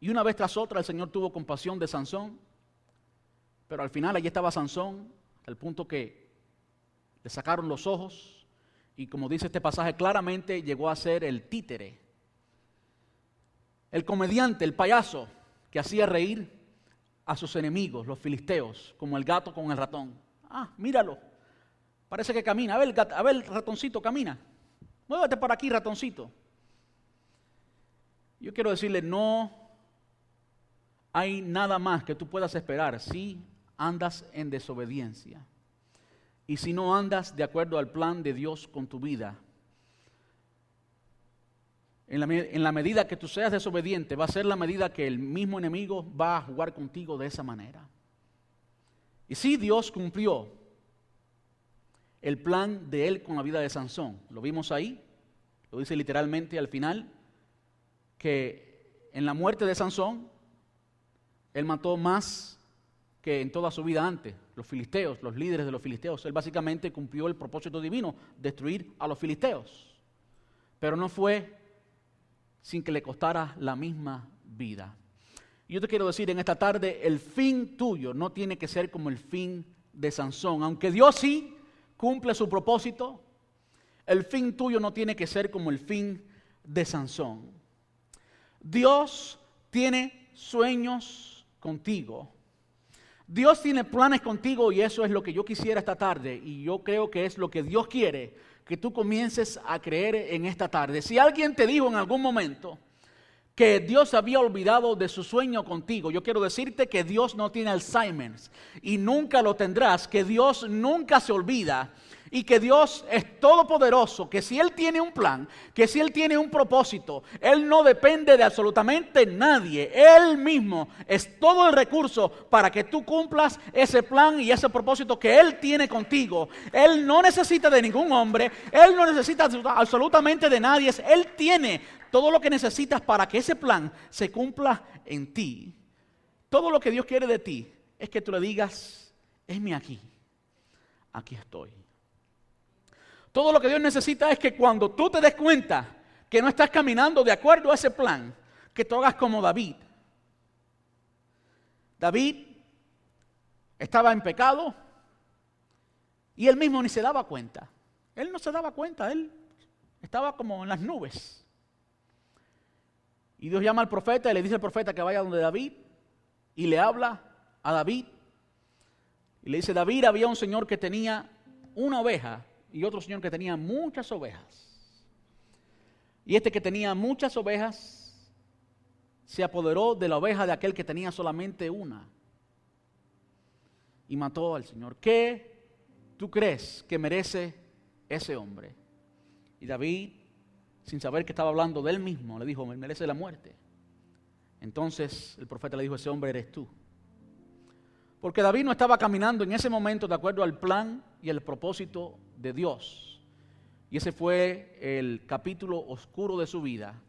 Y una vez tras otra el Señor tuvo compasión de Sansón, pero al final allí estaba Sansón, al punto que le sacaron los ojos y como dice este pasaje claramente llegó a ser el títere, el comediante, el payaso que hacía reír a sus enemigos, los filisteos, como el gato con el ratón. Ah, míralo, parece que camina, a ver, a ver ratoncito camina. Muévete por aquí, ratoncito. Yo quiero decirle, no hay nada más que tú puedas esperar si andas en desobediencia. Y si no andas de acuerdo al plan de Dios con tu vida. en la, medida que tú seas desobediente, va a ser la medida que el mismo enemigo va a jugar contigo de esa manera. Y sí, Dios cumplió el plan de él con la vida de Sansón. Lo vimos ahí, lo dice literalmente al final, que en la muerte de Sansón, él mató más que en toda su vida antes. Los filisteos, los líderes de los filisteos, él básicamente cumplió el propósito divino, destruir a los filisteos. Pero no fue sin que le costara la misma vida. Y yo te quiero decir en esta tarde, el fin tuyo no tiene que ser como el fin de Sansón. Aunque Dios sí cumple su propósito, el fin tuyo no tiene que ser como el fin de Sansón. Dios tiene sueños contigo. Dios tiene planes contigo y eso es lo que yo quisiera esta tarde y yo creo que es lo que Dios quiere que tú comiences a creer en esta tarde. Si alguien te dijo en algún momento que Dios había olvidado de su sueño contigo, yo quiero decirte que Dios no tiene Alzheimer's y nunca lo tendrás, que Dios nunca se olvida y que Dios es todopoderoso, que si Él tiene un plan, que si Él tiene un propósito, Él no depende de absolutamente nadie. Él mismo es todo el recurso para que tú cumplas ese plan y ese propósito que Él tiene contigo. Él no necesita de ningún hombre, Él no necesita absolutamente de nadie. Él tiene todo lo que necesitas para que ese plan se cumpla en ti. Todo lo que Dios quiere de ti es que tú le digas, mi aquí, aquí estoy. Todo lo que Dios necesita es que cuando tú te des cuenta que no estás caminando de acuerdo a ese plan, que tú hagas como David. David estaba en pecado y él mismo ni se daba cuenta. Él no se daba cuenta, él estaba como en las nubes. Y Dios llama al profeta y le dice al profeta que vaya donde David y le habla a David. Y le dice, David había un señor que tenía una oveja y otro señor que tenía muchas ovejas. Y este que tenía muchas ovejas se apoderó de la oveja de aquel que tenía solamente una y mató al Señor. ¿Qué tú crees que merece ese hombre? Y David, sin saber que estaba hablando de él mismo, le dijo, me merece la muerte. Entonces el profeta le dijo, ese hombre eres tú. Porque David no estaba caminando en ese momento de acuerdo al plan y el propósito de Dios. Y ese fue el capítulo oscuro de su vida.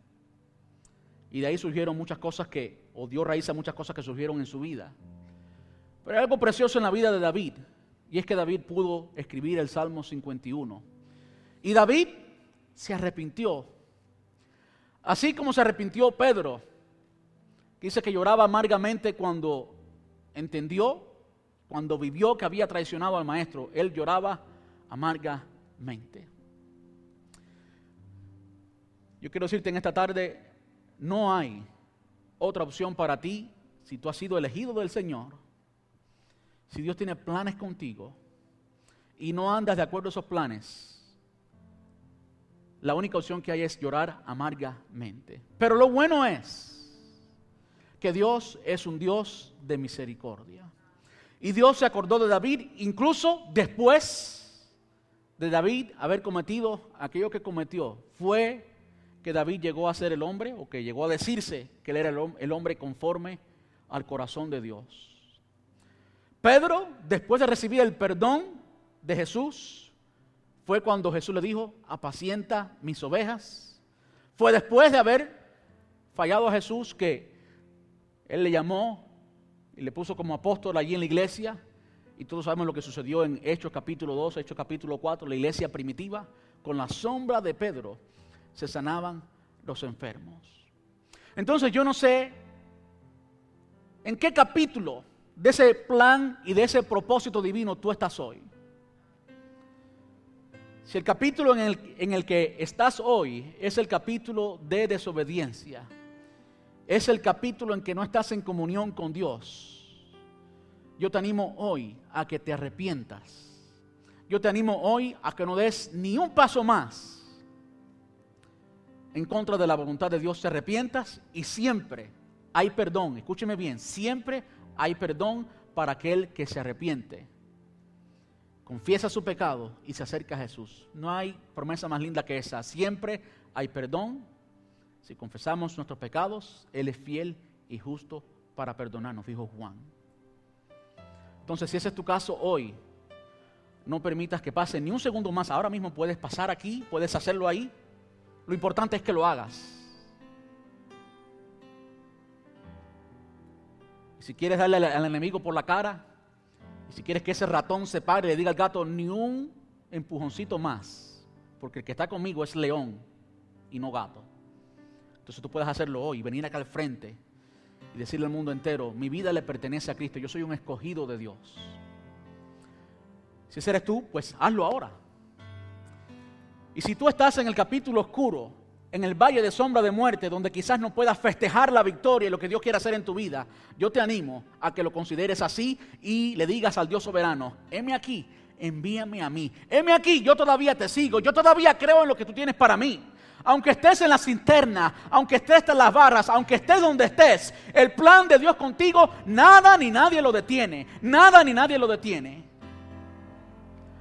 Y de ahí surgieron muchas cosas que, o dio raíz a muchas cosas que surgieron en su vida. Pero hay algo precioso en la vida de David. Y es que David pudo escribir el Salmo 51. Y David se arrepintió. Así como se arrepintió Pedro, que dice que lloraba amargamente cuando entendió, cuando vivió que había traicionado al maestro, él lloraba amargamente. Yo quiero decirte en esta tarde, no hay otra opción para ti si tú has sido elegido del Señor, si Dios tiene planes contigo y no andas de acuerdo a esos planes. La única opción que hay es llorar amargamente. Pero lo bueno es que Dios es un Dios de misericordia. Y Dios se acordó de David incluso después de David haber cometido aquello que cometió. Fue que David llegó a ser el hombre o que llegó a decirse que él era el hombre conforme al corazón de Dios. Pedro, después de recibir el perdón de Jesús, fue cuando Jesús le dijo, apacienta mis ovejas. Fue después de haber fallado a Jesús que él le llamó y le puso como apóstol allí en la iglesia. Y todos sabemos lo que sucedió en Hechos capítulo 2, Hechos capítulo 4, la iglesia primitiva. Con la sombra de Pedro se sanaban los enfermos. Entonces yo no sé en qué capítulo de ese plan y de ese propósito divino tú estás hoy. Si el capítulo en el, en el que estás hoy es el capítulo de desobediencia, es el capítulo en que no estás en comunión con Dios, yo te animo hoy a que te arrepientas. Yo te animo hoy a que no des ni un paso más en contra de la voluntad de Dios. Te arrepientas y siempre hay perdón. Escúcheme bien, siempre hay perdón para aquel que se arrepiente. Confiesa su pecado y se acerca a Jesús. No hay promesa más linda que esa. Siempre hay perdón Si confesamos nuestros pecados, Él es fiel y justo para perdonarnos, dijo Juan. Entonces, si ese es tu caso hoy, no permitas que pase ni un segundo más. Ahora mismo puedes pasar aquí, puedes hacerlo ahí. Lo importante es que lo hagas. Y si quieres darle al, enemigo por la cara, y si quieres que ese ratón se pare y le diga al gato, ni un empujoncito más, porque el que está conmigo es león y no gato. Entonces tú puedes hacerlo hoy, venir acá al frente y decirle al mundo entero, mi vida le pertenece a Cristo, yo soy un escogido de Dios. Si ese eres tú, pues hazlo ahora. Y si tú estás en el capítulo oscuro, en el valle de sombra de muerte, donde quizás no puedas festejar la victoria y lo que Dios quiere hacer en tu vida, yo te animo a que lo consideres así y le digas al Dios soberano, heme aquí, envíame a mí. Heme aquí, yo todavía te sigo, yo todavía creo en lo que tú tienes para mí. Aunque estés en la cinterna, aunque estés en las barras, aunque estés donde estés, el plan de Dios contigo, nada ni nadie lo detiene. Nada ni nadie lo detiene.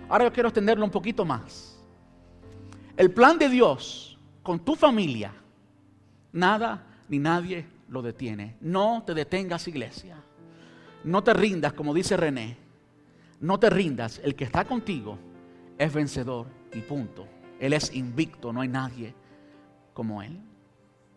Ahora yo quiero extenderlo un poquito más. El plan de Dios con tu familia, nada ni nadie lo detiene. No te detengas, iglesia. No te rindas, como dice René. No te rindas. El que está contigo es vencedor y punto. Él es invicto, no hay nadie como Él.